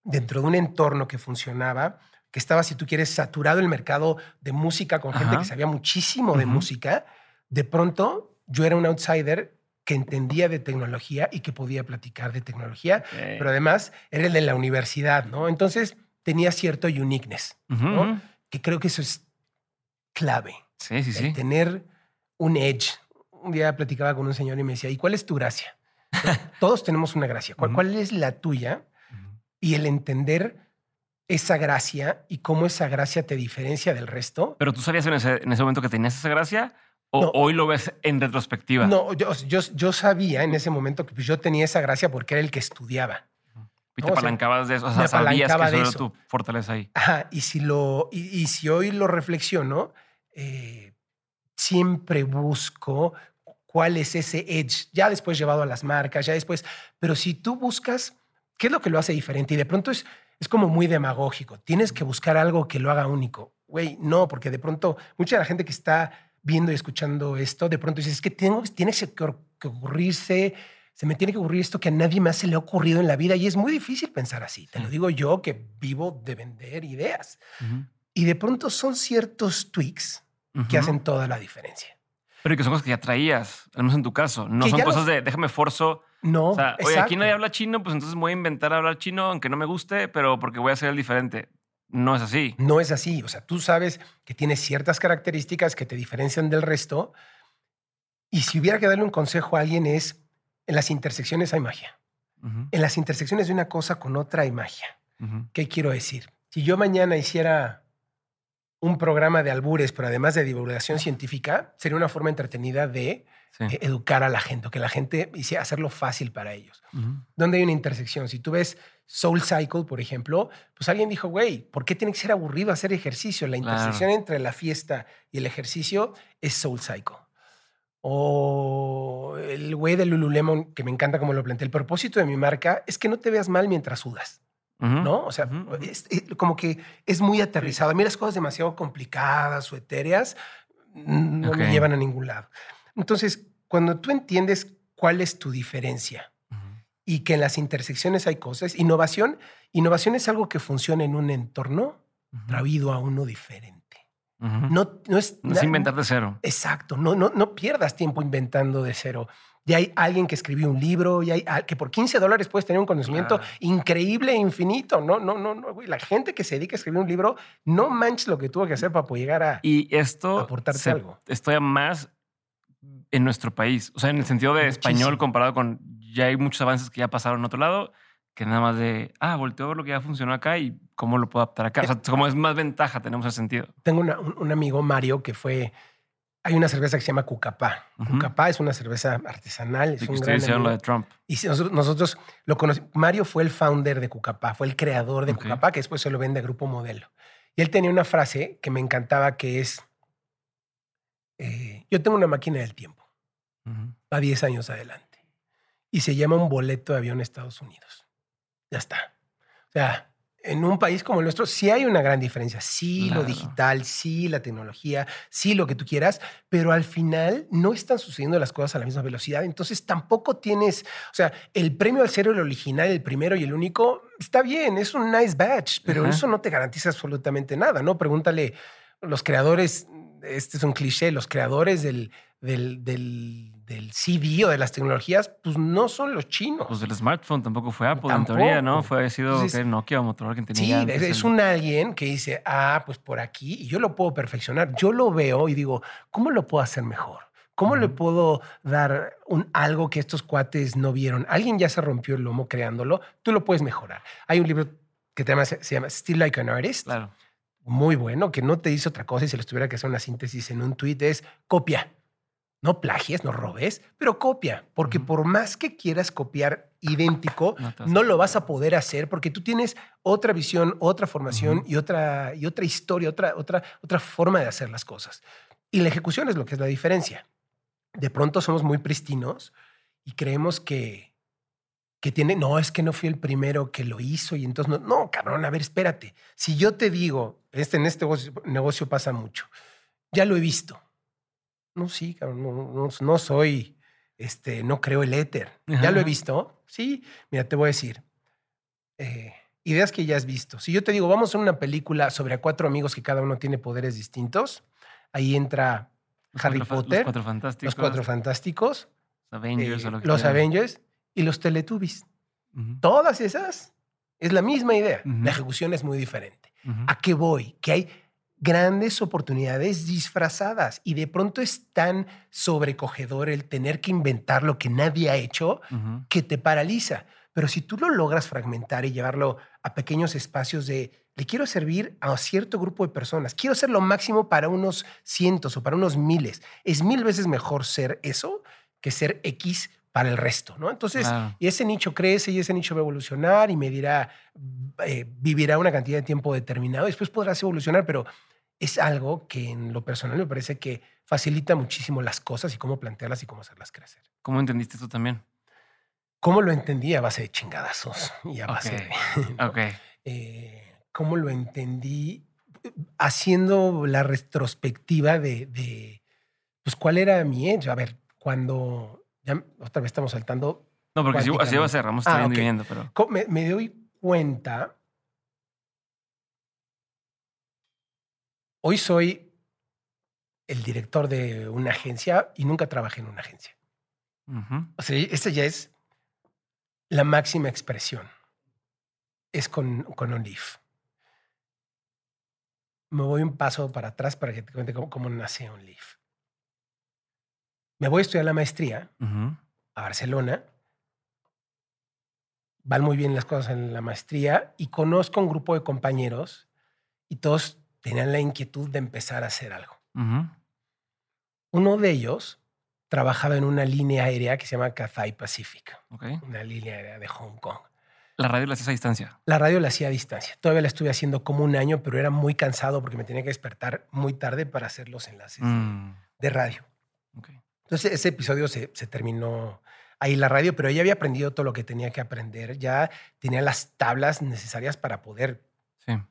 dentro de un entorno que funcionaba, que estaba, si tú quieres, saturado el mercado de música con gente que sabía muchísimo de música, de pronto yo era un outsider que entendía de tecnología y que podía platicar de tecnología, pero además era el de la universidad, ¿no? Entonces tenía cierto uniqueness, ¿no? Que creo que eso es clave. Sí, sí, sí. tener un edge, un día platicaba con un señor y me decía, ¿y cuál es tu gracia? Todos tenemos una gracia. ¿Cuál, es la tuya? Y el entender esa gracia y cómo esa gracia te diferencia del resto. ¿Pero tú sabías en ese, momento que tenías esa gracia? ¿O hoy lo ves en retrospectiva? No, yo, yo, sabía en ese momento que pues, yo tenía esa gracia porque era el que estudiaba. Y te apalancabas de eso. O sea, sabías que eso era tu fortaleza ahí. Ajá. Y si, lo, y, si hoy lo reflexiono, eh, siempre busco cuál es ese edge, ya después llevado a las marcas, ya después, pero si tú buscas, ¿qué es lo que lo hace diferente? Y de pronto es, es como muy demagógico, tienes que buscar algo que lo haga único. Güey, no, porque de pronto mucha de la gente que está viendo y escuchando esto, de pronto dice, es que tengo, tiene que ocurrirse, se me tiene que ocurrir esto que a nadie más se le ha ocurrido en la vida y es muy difícil pensar así. Te lo digo yo que vivo de vender ideas. Y de pronto son ciertos tweaks que hacen toda la diferencia. Pero que son cosas que ya traías, al menos en tu caso. No son cosas de déjame forzo. No. O sea, oye, aquí nadie habla chino, pues entonces voy a inventar hablar chino, aunque no me guste, pero porque voy a hacer el diferente. No es así. No es así. O sea, tú sabes que tienes ciertas características que te diferencian del resto. Y si hubiera que darle un consejo a alguien es, en las intersecciones hay magia. En las intersecciones de una cosa con otra hay magia. ¿Qué quiero decir? Si yo mañana hiciera un programa de albures, pero además de divulgación científica, sería una forma entretenida de eh, educar a la gente, que la gente hiciera hacerlo fácil para ellos. ¿Dónde hay una intersección? Si tú ves Soul Cycle, por ejemplo, pues alguien dijo, güey, ¿por qué tiene que ser aburrido hacer ejercicio? La intersección entre la fiesta y el ejercicio es Soul Cycle. O el güey de Lululemon, que me encanta como lo planteé. El propósito de mi marca es que no te veas mal mientras sudas. ¿no? O sea, como que es muy aterrizado. A mí las cosas demasiado complicadas o etéreas no me llevan a ningún lado. Entonces, cuando tú entiendes cuál es tu diferencia y que en las intersecciones hay cosas, innovación, innovación es algo que funciona en un entorno traído a uno diferente. no, no, es, no es inventar de cero. Exacto, no, no, no pierdas tiempo inventando de cero ya hay alguien que escribió un libro, ya hay que por 15 dólares puedes tener un conocimiento increíble e infinito. No, no, no, no, La gente que se dedica a escribir un libro, no manches lo que tuvo que hacer para poder llegar a, y esto aportarte algo. Estoy más en nuestro país, o sea, en el sentido de español comparado con ya hay muchos avances que ya pasaron en otro lado, que nada más de, ah, volteo a ver lo que ya funcionó acá y cómo lo puedo adaptar acá. O sea, como es más ventaja, tenemos ese sentido. Tengo un amigo, Mario, que fue hay una cerveza que se llama Cucapá. Cucapá es una cerveza artesanal. Es un gran de Trump. Y nosotros, lo conocimos. Mario fue el founder de Cucapá, fue el creador de Cucapá, que después se lo vende a Grupo Modelo. Y él tenía una frase que me encantaba que es, eh, yo tengo una máquina del tiempo, va 10 años adelante, y se llama un boleto de avión a Estados Unidos. Ya está. O sea, en un país como el nuestro sí hay una gran diferencia. Sí, lo digital, sí, la tecnología, sí, lo que tú quieras, pero al final no están sucediendo las cosas a la misma velocidad. Entonces tampoco tienes, o sea, el premio al ser el original, el primero y el único, está bien, es un nice badge, pero eso no te garantiza absolutamente nada, ¿no? Pregúntale, los creadores, este es un cliché, los creadores del, del, del del CD o de las tecnologías, pues no son los chinos. Pues el smartphone tampoco fue Apple, en teoría, ¿no? Fue sido Nokia o Motorola que tenía. Sí, es, un alguien que dice, ah, pues por aquí, y yo lo puedo perfeccionar. Yo lo veo y digo, ¿cómo lo puedo hacer mejor? ¿Cómo le puedo dar un, algo que estos cuates no vieron? Alguien ya se rompió el lomo creándolo, tú lo puedes mejorar. Hay un libro que se llama Still Like an Artist. Claro. Muy bueno, que no te dice otra cosa y si les tuviera que hacer una síntesis en un tweet es copia no plagies, no robes, pero copia, porque por más que quieras copiar idéntico, no, lo vas a poder hacer porque tú tienes otra visión, otra formación y, otra, y otra historia, otra, otra, otra forma de hacer las cosas. Y la ejecución es lo que es la diferencia. De pronto somos muy pristinos y creemos que, que tiene, no, es que no fui el primero que lo hizo y entonces no, no, cabrón, a ver, espérate. Si yo te digo, este, en este negocio pasa mucho, ya lo he visto no, sí, cabrón, no, soy, este, no creo el éter. Ya lo he visto. Sí, mira, te voy a decir. Eh, ideas que ya has visto. Si yo te digo, vamos a una película sobre cuatro amigos que cada uno tiene poderes distintos, ahí entra Harry Potter, los cuatro fantásticos, los, cuatro fantásticos, Avengers, eh, los Avengers y los Teletubbies. Todas esas es la misma idea. La ejecución es muy diferente. ¿A qué voy? Que hay grandes oportunidades disfrazadas. Y de pronto es tan sobrecogedor el tener que inventar lo que nadie ha hecho que te paraliza. Pero si tú lo logras fragmentar y llevarlo a pequeños espacios de, le quiero servir a cierto grupo de personas, quiero ser lo máximo para unos cientos o para unos miles, es mil veces mejor ser eso que ser X para el resto, ¿no? Entonces, y ese nicho crece y ese nicho va a evolucionar y medirá, eh, vivirá una cantidad de tiempo determinado, después podrás evolucionar, pero es algo que en lo personal me parece que facilita muchísimo las cosas y cómo plantearlas y cómo hacerlas crecer. ¿Cómo entendiste tú también? ¿Cómo lo entendí? A base de chingadazos y a base de... Ok. Eh, ¿Cómo lo entendí? Haciendo la retrospectiva de, pues, cuál era mi edge. A ver, cuando... Ya otra vez estamos saltando... No, porque así va a ser, vamos a estar pero... Me, me doy cuenta Hoy soy el director de una agencia y nunca trabajé en una agencia. O sea, esta ya es la máxima expresión. Es con, con OnLeaf. Me voy un paso para atrás para que te cuente cómo, nace OnLeaf. Me voy a estudiar la maestría a Barcelona. Van muy bien las cosas en la maestría y conozco un grupo de compañeros y todos tenían la inquietud de empezar a hacer algo. Uno de ellos trabajaba en una línea aérea que se llama Cathay Pacific, una línea aérea de Hong Kong. ¿La radio la hacías a distancia? La radio la hacía a distancia. Todavía la estuve haciendo como un año, pero era muy cansado porque me tenía que despertar muy tarde para hacer los enlaces mm. de radio. Entonces ese episodio se, se, terminó ahí la radio, pero ella había aprendido todo lo que tenía que aprender. Ya tenía las tablas necesarias para poder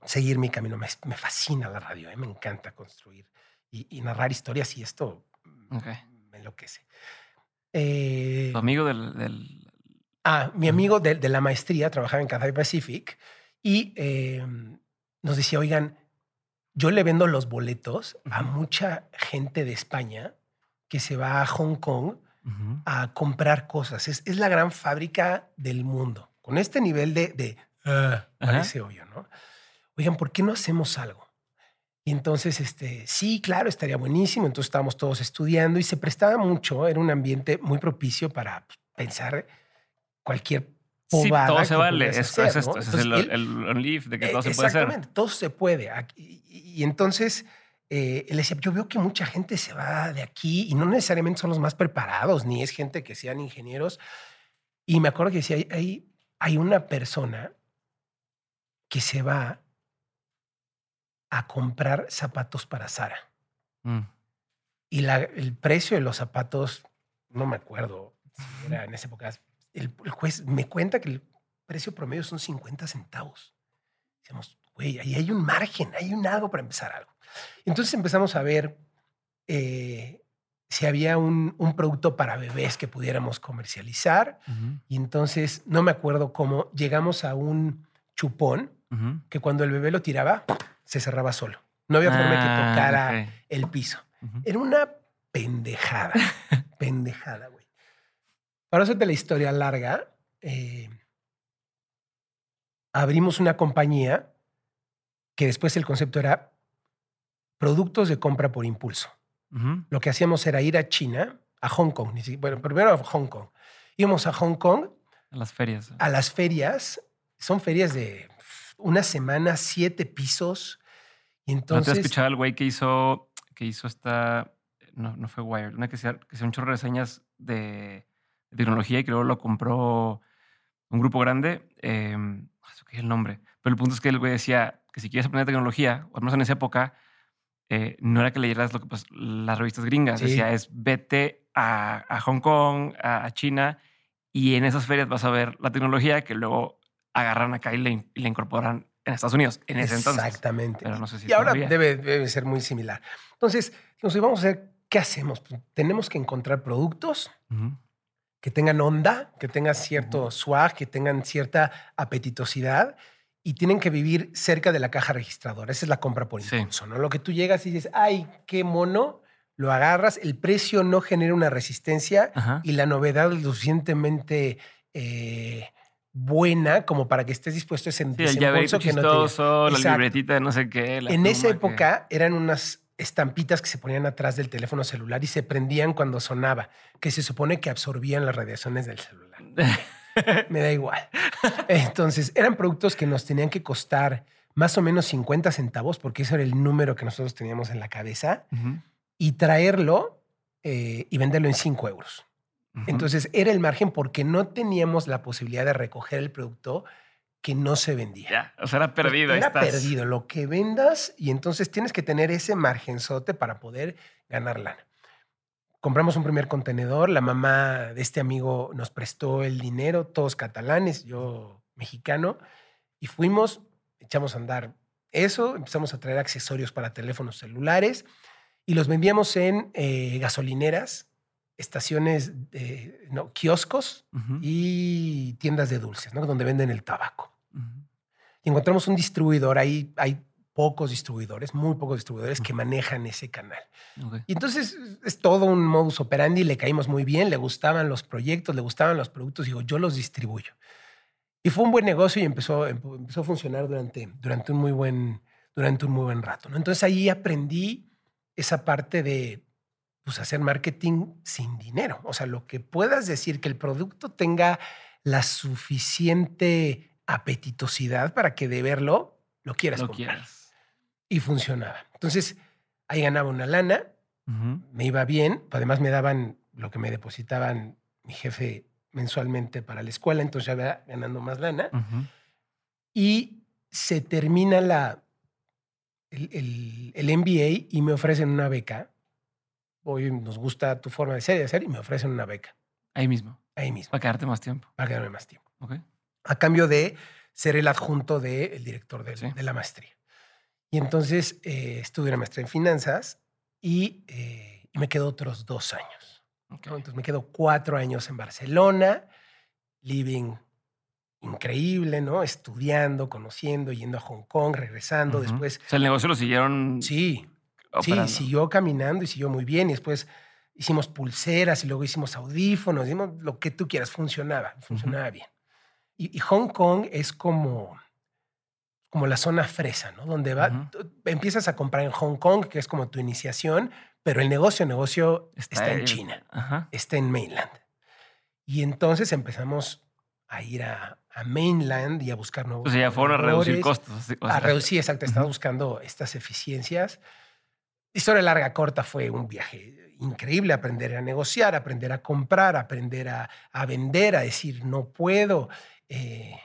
seguir mi camino. Me, fascina la radio, ¿eh? me encanta construir y, narrar historias y esto me enloquece. Eh, ¿Tu amigo del, Ah, mi amigo de, la maestría trabajaba en Cathay Pacific y em, nos decía, oigan, yo le vendo los boletos a mucha gente de España que se va a Hong Kong a comprar cosas. Es, la gran fábrica del mundo. Con este nivel de... de ah, parece obvio, ¿no? Oigan, ¿por qué no hacemos algo? Y entonces, este, sí, claro, estaría buenísimo. Entonces estábamos todos estudiando y se prestaba mucho, era un ambiente muy propicio para pensar cualquier pobada. Sí, todo se vale. Es, es, esto, es el, el, de que todo se puede hacer. Exactamente, todo se puede. Y, entonces eh, él decía, yo veo que mucha gente se va de aquí y no necesariamente son los más preparados, ni es gente que sean ingenieros. Y me acuerdo que decía, hay, hay una persona que se va a comprar zapatos para Sara. Mm. Y la, el precio de los zapatos, no me acuerdo era en esa época, el, juez me cuenta que el precio promedio son 50 centavos. Decimos, güey, ahí hay un margen, hay un algo para empezar algo. Entonces empezamos a ver eh, si había un, un, producto para bebés que pudiéramos comercializar. Y entonces, no me acuerdo cómo, llegamos a un chupón que cuando el bebé lo tiraba, se cerraba solo. No había forma de que ah, tocara el piso. Era una pendejada, pendejada, güey. Para hacerte la historia larga, eh, abrimos una compañía que después el concepto era productos de compra por impulso. Lo que hacíamos era ir a China, a Hong Kong. Bueno, primero a Hong Kong. Íbamos a Hong Kong. A las ferias. A las ferias. Son ferias de una semana, siete pisos. Entonces. ¿No te has escuchado al güey que hizo, que hizo esta. No, no fue Wired, una que se que un chorro de reseñas de, tecnología y que luego lo compró un grupo grande. Eh, ¿Qué es el nombre? Pero el punto es que el güey decía que si quieres aprender tecnología, o al menos en esa época, eh, no era que leyeras lo que pues, las revistas gringas. Decía, es vete a, a Hong Kong, a, China, y en esas ferias vas a ver la tecnología que luego agarran acá y y incorporan en Estados Unidos en ese entonces. Exactamente. Pero no sé si y ahora debe, debe, ser muy similar. Entonces, nos vamos a ver qué hacemos. Tenemos que encontrar productos que tengan onda, que tengan cierto swag, que tengan cierta apetitosidad y tienen que vivir cerca de la caja registradora. Esa es la compra por impulso, ¿no? Lo que tú llegas y dices, ay, qué mono, lo agarras, el precio no genera una resistencia y la novedad es lo suficientemente eh, buena como para que estés dispuesto a sí, el llaverito que chistoso, no la libretita de no sé qué. en esa época eran unas estampitas que se ponían atrás del teléfono celular y se prendían cuando sonaba, que se supone que absorbían las radiaciones del celular. Me da igual. Entonces, eran productos que nos tenían que costar más o menos 50 centavos, porque ese era el número que nosotros teníamos en la cabeza, y traerlo eh, y venderlo en 5 euros. Entonces, era el margen porque no teníamos la posibilidad de recoger el producto que no se vendía. Ya, o sea, era perdido. Era perdido lo que vendas y entonces tienes que tener ese margenzote para poder ganar lana compramos un primer contenedor, la mamá de este amigo nos prestó el dinero, todos catalanes, yo mexicano, y fuimos, echamos a andar eso, empezamos a traer accesorios para teléfonos celulares y los vendíamos en eh, gasolineras, estaciones, no, kioscos y tiendas de dulces, ¿no? donde venden el tabaco. Y encontramos un distribuidor, ahí hay pocos distribuidores, muy pocos distribuidores que manejan ese canal. Y entonces es todo un modus operandi, le caímos muy bien, le gustaban los proyectos, le gustaban los productos, digo, yo los distribuyo. Y fue un buen negocio y empezó, empezó a funcionar durante, durante, un muy buen, durante un muy buen rato. ¿no? Entonces ahí aprendí esa parte de pues, hacer marketing sin dinero. O sea, lo que puedas decir, que el producto tenga la suficiente apetitosidad para que de verlo lo quieras comprar y funcionaba. Entonces, ahí ganaba una lana, me iba bien, además me daban lo que me depositaban mi jefe mensualmente para la escuela, entonces ya iba ganando más lana. Y se termina la, el, el, MBA y me ofrecen una beca. Hoy nos gusta tu forma de ser y de hacer y me ofrecen una beca. Ahí mismo. Ahí mismo. Para quedarte más tiempo. Para quedarme más tiempo. A cambio de ser el adjunto del director de, de la maestría. Y entonces eh, estudié una maestría en finanzas y, eh, me quedo otros dos años. Entonces me quedo cuatro años en Barcelona, living increíble, ¿no? Estudiando, conociendo, yendo a Hong Kong, regresando. Después. O sea, el negocio lo siguieron. Sí. Sí, siguió caminando y siguió muy bien. Y después hicimos pulseras y luego hicimos audífonos, hicimos lo que tú quieras. Funcionaba, funcionaba bien. y Hong Kong es como como la zona fresa, ¿no? Donde va, empiezas a comprar en Hong Kong, que es como tu iniciación, pero el negocio, negocio está, en China, está en mainland. Y entonces empezamos a ir a, mainland y a buscar nuevos. O sea, ya fueron a reducir costos. a reducir, exacto. Estaba buscando estas eficiencias. Historia larga, corta, fue un viaje increíble. Aprender a negociar, aprender a comprar, aprender a, vender, a decir no puedo. Eh,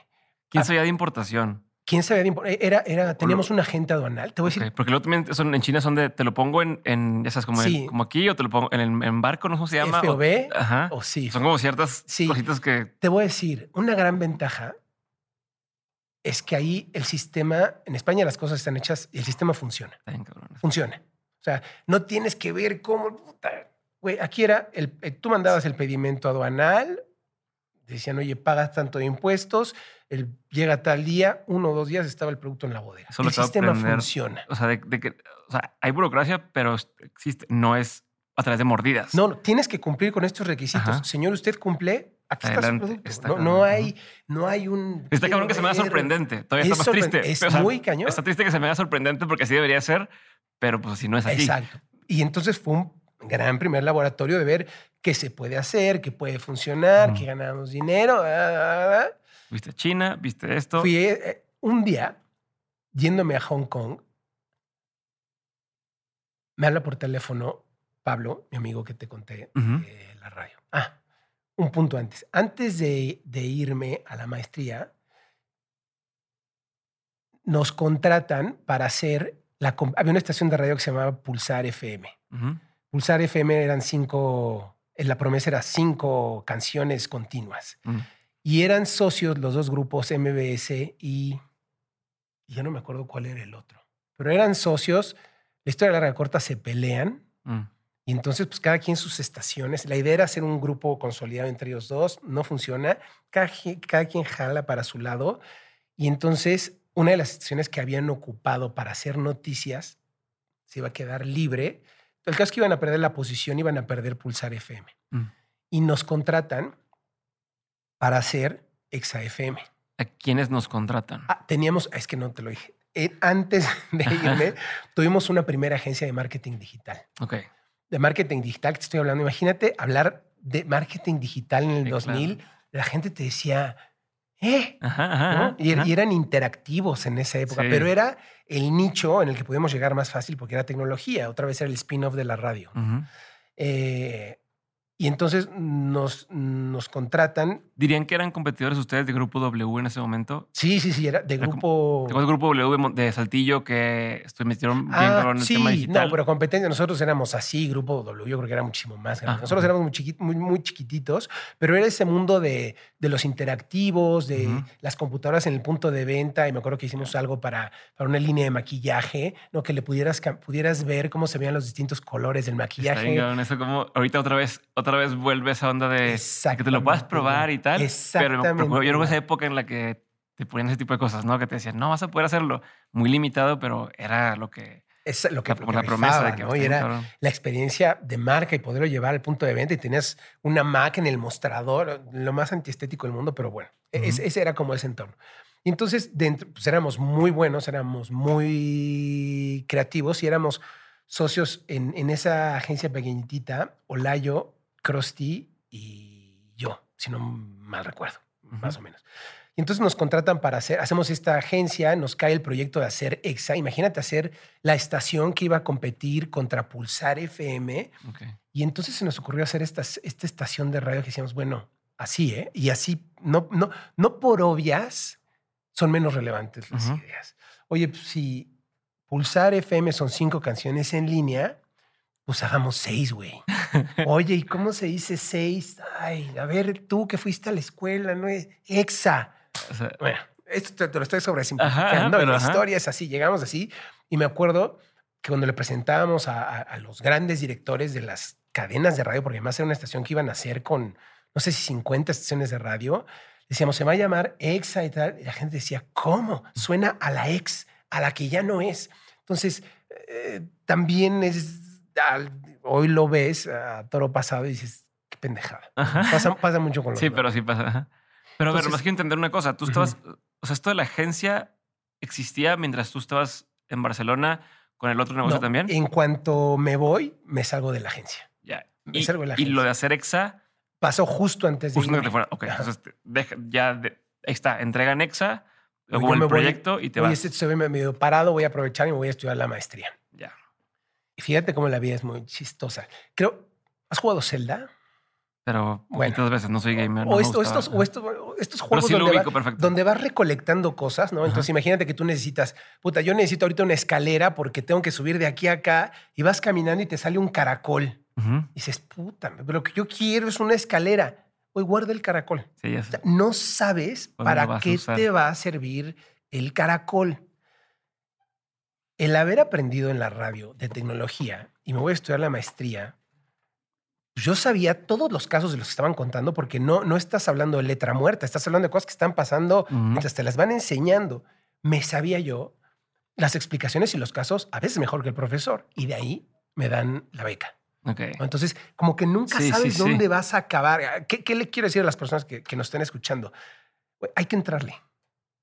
¿Quién sabía de importación? ¿Quién sabía de Era, era, teníamos un agente aduanal. Te voy a decir. porque luego también son, en China son de, te lo pongo en, en ya sabes, como, como aquí o te lo pongo en, en barco, no sé cómo se llama. FOB o, ajá, o sí. Son como ciertas cositas que. Te voy a decir, una gran ventaja es que ahí el sistema, en España las cosas están hechas y el sistema funciona. Funciona. Sea, no tienes que ver cómo... Güey, aquí era, el, eh, tú mandabas el pedimento aduanal, decían, oye, pagas tanto de impuestos, el, llega tal día, uno o dos días estaba el producto en la bodega. el sistema funciona. O sea, de, que, o sea, hay burocracia, pero existe, no es a través de mordidas. No, tienes que cumplir con estos requisitos. Señor, usted cumple, aquí está su producto. no, hay, no hay un. Está cabrón que se me da sorprendente. Todavía está más triste. Es muy cañón. Está triste que se me da sorprendente porque así debería ser, pero pues así no es así. Exacto. Y entonces fue un gran primer laboratorio de ver qué se puede hacer, qué puede funcionar, qué ganamos dinero. Viste China, viste esto. Fui eh, un día yéndome a Hong Kong. Me habla por teléfono Pablo, mi amigo que te conté de la radio. Ah, un punto antes. Antes de, irme a la maestría, nos contratan para hacer la. Había una estación de radio que se llamaba Pulsar FM. Pulsar FM eran cinco. La promesa era cinco canciones continuas. Y eran socios los dos grupos, MBS y, y. Yo no me acuerdo cuál era el otro. Pero eran socios. La historia larga corta se pelean. Mm. Y entonces, pues cada quien sus estaciones. La idea era hacer un grupo consolidado entre ellos dos. No funciona. Cada, cada quien jala para su lado. Y entonces, una de las estaciones que habían ocupado para hacer noticias se iba a quedar libre. El caso es que iban a perder la posición, iban a perder Pulsar FM. Mm. Y nos contratan para hacer Exa FM. ¿A quiénes nos contratan? Ah, teníamos, es que no te lo dije. Eh, antes de irme, tuvimos una primera agencia de marketing digital. Ok de marketing digital que te estoy hablando, imagínate hablar de marketing digital en el 2000, la gente te decía, ¿eh? y, eran interactivos en esa época, pero era el nicho en el que podíamos llegar más fácil porque era tecnología, otra vez era el spin-off de la radio. Y entonces nos, nos contratan. ¿Dirían que eran competidores ustedes de Grupo W en ese momento? Sí, sí, sí, era de Grupo... De Grupo W de Saltillo que metieron bien ah, en el tema digital. No, pero competencia, nosotros éramos así, Grupo W, yo creo que era muchísimo más grande. nosotros éramos muy, muy, muy, chiquititos, pero era ese mundo de, de los interactivos, de las computadoras en el punto de venta, y me acuerdo que hicimos algo para, para una línea de maquillaje, ¿no? que le pudieras, pudieras ver cómo se veían los distintos colores del maquillaje. eso como ahorita otra vez otra vez vuelve esa onda de, que te lo puedas probar y tal. Exactamente. Pero, yo no esa época en la que te ponían ese tipo de cosas, ¿no? Que te decían, no, vas a poder hacerlo. Muy limitado, pero era lo que... Es lo que, la, la promesa de que ¿no? y era la experiencia de marca y poderlo llevar al punto de venta y tenías una Mac en el mostrador, lo más antiestético del mundo, pero bueno, e-, ese era como ese entorno. Y entonces dentro, pues éramos muy buenos, éramos muy creativos y éramos socios en, en esa agencia pequeñitita, Olayo, Krusty y yo, si no mal recuerdo, más o menos. Y entonces nos contratan para hacer, hacemos esta agencia, nos cae el proyecto de hacer EXA. Imagínate hacer la estación que iba a competir contra Pulsar FM. Y entonces se nos ocurrió hacer esta, esta estación de radio que decíamos, bueno, así, ¿eh? Y así, no, no, no por obvias, son menos relevantes las ideas. Oye, pues, si Pulsar FM son cinco canciones en línea, pues hagamos seis, güey. Oye, ¿y cómo se dice seis? Ay, a ver, tú que fuiste a la escuela, ¿no? Exa. bueno, esto te, lo estoy sobresimplificando. la historia es así, llegamos así. Y me acuerdo que cuando le presentábamos a, los grandes directores de las cadenas de radio, porque además era una estación que iban a hacer con, no sé si 50 estaciones de radio, decíamos, se va a llamar Exa y tal. Y la gente decía, ¿cómo? Suena a la ex, a la que ya no es. Entonces, eh, también es hoy lo ves a toro pasado y dices, qué pendejada. Pasa, mucho con los Sí, pero sí pasa. Pero a ver, más quiero entender una cosa. Tú estabas, o sea, esto de la agencia existía mientras tú estabas en Barcelona con el otro negocio también. En cuanto me voy, me salgo de la agencia. Ya. Me y, salgo de la agencia. Y lo de hacer EXA. Pasó justo antes de. Justo antes de fuera. Ok, entonces ya de, está, entregan EXA, luego el proyecto y te vas. Este se ve medio parado, voy a aprovechar y me voy a estudiar la maestría. Ya. Y fíjate cómo la vida es muy chistosa. Creo, ¿has jugado Zelda? Pero bueno, veces no soy gamer. o, estos, o, estos, estos, juegos donde, vas recolectando cosas, ¿no? Entonces imagínate que tú necesitas, puta, yo necesito ahorita una escalera porque tengo que subir de aquí a acá y vas caminando y te sale un caracol. Y dices, puta, pero lo que yo quiero es una escalera. Hoy guarda el caracol. Sí, no sabes para qué te va a servir el caracol. El haber aprendido en la radio de tecnología y me voy a estudiar la maestría, yo sabía todos los casos de los que estaban contando porque no, no estás hablando de letra muerta, estás hablando de cosas que están pasando mientras te las van enseñando. Me sabía yo las explicaciones y los casos a veces mejor que el profesor y de ahí me dan la beca. Entonces, como que nunca sabes dónde vas a acabar. ¿Qué, le quiero decir a las personas que, que nos estén escuchando? Hay que entrarle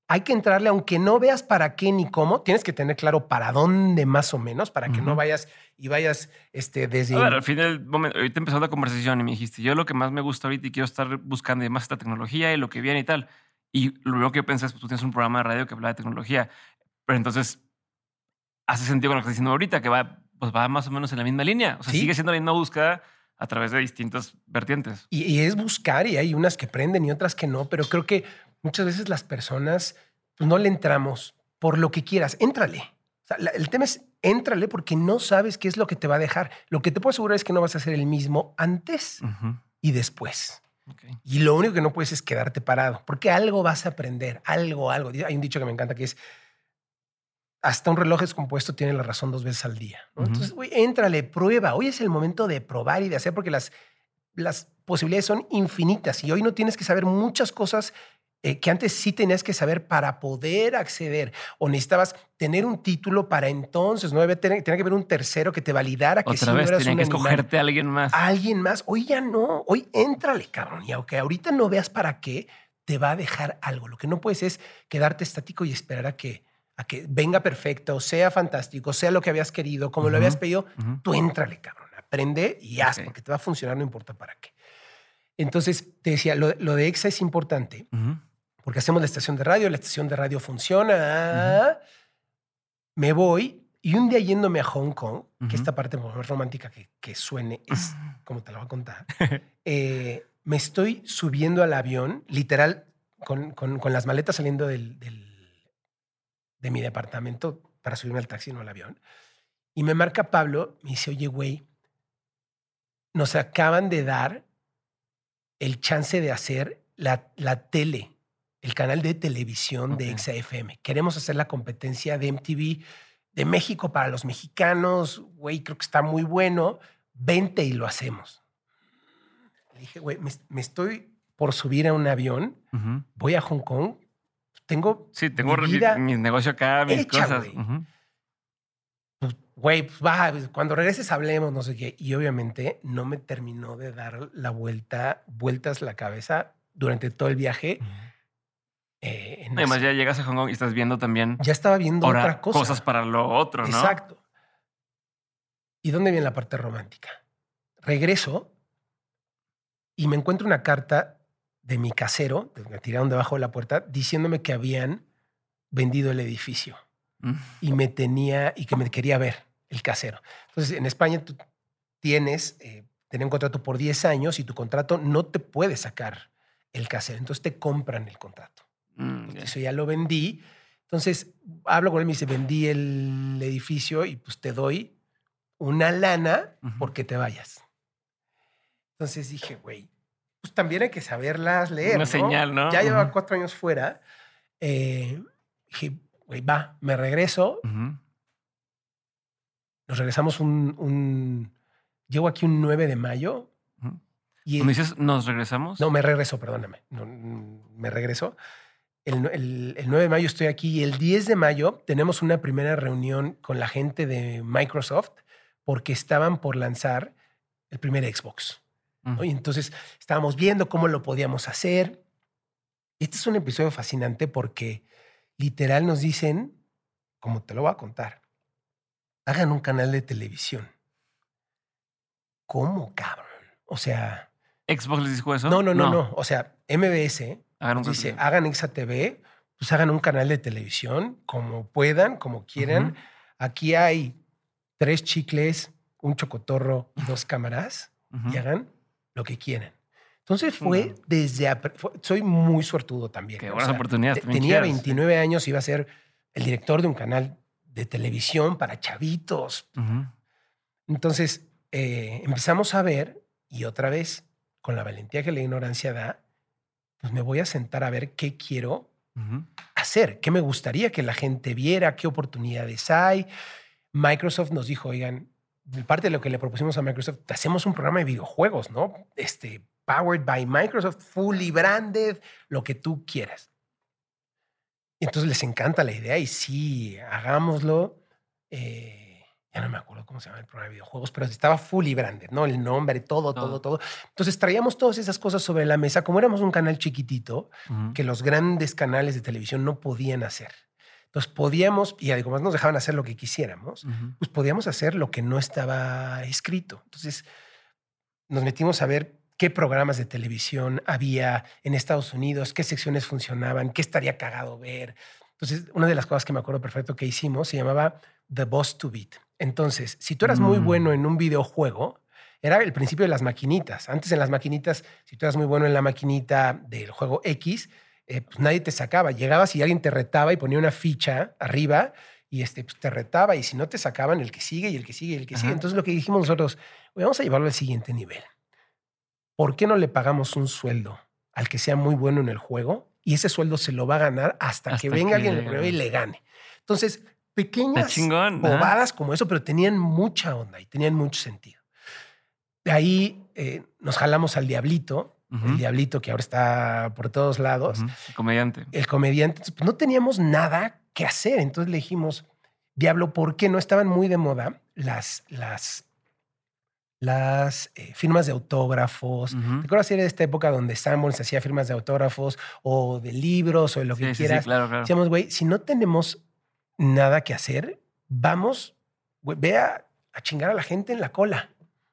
hay que entrarle, aunque no veas para qué ni cómo, tienes que tener claro para dónde más o menos, para que no vayas y vayas este, desde... A ver, al fin del momento, ahorita empezó la conversación y me dijiste, yo lo que más me gusta ahorita y quiero estar buscando más esta tecnología y lo que viene y tal. Y lo que yo pensé es, pues tú tienes un programa de radio que habla de tecnología, pero entonces hace sentido con lo que estás diciendo ahorita, que va, pues va más o menos en la misma línea. O sea, sigue siendo la misma búsqueda a través de distintas vertientes. Y, y, es buscar y hay unas que prenden y otras que no, pero creo que muchas veces las personas pues, no le entramos por lo que quieras. Éntrale. el tema es éntrale porque no sabes qué es lo que te va a dejar. Lo que te puedo asegurar es que no vas a hacer el mismo antes y después. Y lo único que no puedes es quedarte parado, porque algo vas a aprender, algo, algo. Hay un dicho que me encanta que es, hasta un reloj descompuesto tiene la razón dos veces al día. Entonces, güey, éntrale, prueba. Hoy es el momento de probar y de hacer porque las, las posibilidades son infinitas y hoy no tienes que saber muchas cosas eh, que antes sí tenías que saber para poder acceder o necesitabas tener un título para entonces, ¿no? Tenía, que haber un tercero que te validara que Otra vez, tenía que escogerte a alguien más. A alguien más. Hoy ya no. Hoy éntrale, cabrón. Y aunque ahorita no veas para qué, te va a dejar algo. Lo que no puedes es quedarte estático y esperar a que, a que venga perfecto, sea fantástico, sea lo que habías querido, como lo habías pedido. Tú éntrale, cabrón. Aprende y haz, porque te va a funcionar, no importa para qué. Entonces, te decía, lo, de EXA es importante porque hacemos la estación de radio, la estación de radio funciona. Me voy y un día yéndome a Hong Kong, que esta parte más romántica que, suene es como te la voy a contar, eh, me estoy subiendo al avión, literal, con, las maletas saliendo del, de mi departamento para subirme al taxi, no al avión. Y me marca Pablo, me dice, oye, güey, nos acaban de dar el chance de hacer la, la tele el canal de televisión de XFM. Queremos hacer la competencia de MTV de México para los mexicanos. Güey, creo que está muy bueno. Vente y lo hacemos. Le dije, güey, me, estoy por subir a un avión. Voy a Hong Kong. Tengo. Sí, tengo mi, mi, negocio acá, mis cosas. Pues, güey, pues va, cuando regreses hablemos, no sé qué. Y obviamente no me terminó de dar la vuelta, vueltas la cabeza durante todo el viaje. Eh, Además, ya llegas a Hong Kong y estás viendo también. Ya estaba viendo otra cosa. Cosas para lo otro, ¿no? Exacto. ¿Y dónde viene la parte romántica? Regreso y me encuentro una carta de mi casero, me tiraron debajo de la puerta, diciéndome que habían vendido el edificio mm. y me tenía y que me quería ver el casero. Entonces, en España tú tienes, eh, tener un contrato por 10 años y tu contrato no te puede sacar el casero. Entonces te compran el contrato. Mm, eso ya lo vendí. Entonces hablo con él, me dice, vendí el edificio y pues te doy una lana porque te vayas. Entonces dije, güey, pues también hay que saberlas leer. Una señal, ¿no? Ya llevaba cuatro años fuera. Eh, dije, güey, va, me regreso. Nos regresamos un, un, Llego aquí un 9 de mayo. y ¿Me dices, nos regresamos? No, me regreso, perdóname. me regreso el, 9 de mayo estoy aquí y el 10 de mayo tenemos una primera reunión con la gente de Microsoft porque estaban por lanzar el primer Xbox. Y entonces estábamos viendo cómo lo podíamos hacer. Este es un episodio fascinante porque literal nos dicen, como te lo voy a contar, hagan un canal de televisión. ¿Cómo, cabrón? O sea... ¿Xbox les dijo eso? No, no, no, no. O sea, MBS Hagan Dice, hagan XATV, pues hagan un canal de televisión como puedan, como quieran. Aquí hay tres chicles, un chocotorro y dos cámaras y hagan lo que quieran. Entonces fue desde... soy muy suertudo también. Qué buenas oportunidades. Tenía 29 años, iba a ser el director de un canal de televisión para chavitos. Entonces eh, empezamos a ver y otra vez, con la valentía que la ignorancia da, pues me voy a sentar a ver qué quiero hacer, qué me gustaría que la gente viera, qué oportunidades hay. Microsoft nos dijo, oigan, parte de lo que le propusimos a Microsoft, hacemos un programa de videojuegos, ¿no? Este, powered by Microsoft, fully branded, lo que tú quieras. Y entonces les encanta la idea y sí, hagámoslo. Eh, ya no me acuerdo cómo se llama el programa de videojuegos, pero estaba fully branded, ¿no? El nombre, todo, todo, todo. Entonces traíamos todas esas cosas sobre la mesa. Como éramos un canal chiquitito, que los grandes canales de televisión no podían hacer. Entonces podíamos, y además nos dejaban hacer lo que quisiéramos, pues podíamos hacer lo que no estaba escrito. Entonces nos metimos a ver qué programas de televisión había en Estados Unidos, qué secciones funcionaban, qué estaría cagado ver. Entonces, una de las cosas que me acuerdo perfecto que hicimos se llamaba The Boss to Beat. Entonces, si tú eras muy mm. bueno en un videojuego, era el principio de las maquinitas. Antes en las maquinitas, si tú eras muy bueno en la maquinita del juego X, eh, pues nadie te sacaba. Llegabas y alguien te retaba y ponía una ficha arriba y este, pues te retaba. Y si no te sacaban, el que sigue y el que sigue y el que sigue. Entonces lo que dijimos nosotros, vamos a llevarlo al siguiente nivel. ¿Por qué no le pagamos un sueldo al que sea muy bueno en el juego? Y ese sueldo se lo va a ganar hasta, que venga alguien y le gane. Entonces, pequeñas bobadas como eso, pero tenían mucha onda y tenían mucho sentido. De ahí eh, nos jalamos al Diablito, el Diablito que ahora está por todos lados. El comediante. El comediante. Pues, no teníamos nada que hacer. Entonces le dijimos, Diablo, ¿por qué no estaban muy de moda las, las, las eh, firmas de autógrafos? ¿Te acuerdas de esta época donde Sanborns hacía firmas de autógrafos o de libros o de lo que quieras? Sí, claro, claro. Decíamos, güey, si no tenemos nada que hacer, vamos, ve a, chingar a la gente en la cola.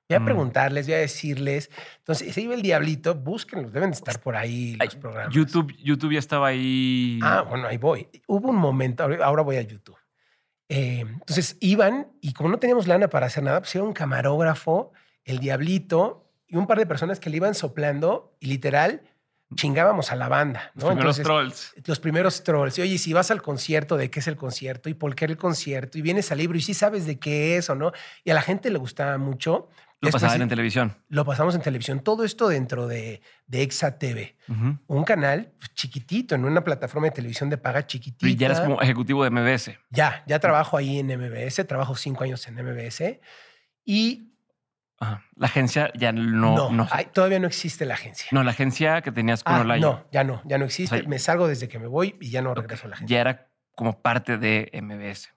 Voy a mm. preguntarles, voy a decirles. Entonces, se iba el diablito, búsquenlos, deben de estar por ahí los programas. YouTube, YouTube ya estaba ahí. Ah, bueno, ahí voy. Hubo un momento, ahora voy a YouTube. Eh, entonces iban y como no teníamos lana para hacer nada, pues iba un camarógrafo, el diablito y un par de personas que le iban soplando y literal chingábamos a la banda. Los primeros trolls. Los primeros trolls. Y oye, si vas al concierto, ¿de qué es el concierto? ¿Y por qué el concierto? Y vienes al libro y sí sabes de qué es o no. Y a la gente le gustaba mucho. Lo pasaban en televisión. Lo pasamos en televisión. Todo esto dentro de, de Exa TV. Un canal chiquitito, en una plataforma de televisión de paga chiquitita. Y ya eres como ejecutivo de MBS. Ya, ya trabajo ahí en MBS. Trabajo cinco años en MBS. Y la agencia ya no. No, todavía no existe la agencia. No, la agencia que tenías con ah, No, ya no, ya no existe. me salgo desde que me voy y ya no regreso a la agencia. Ya era como parte de MBS.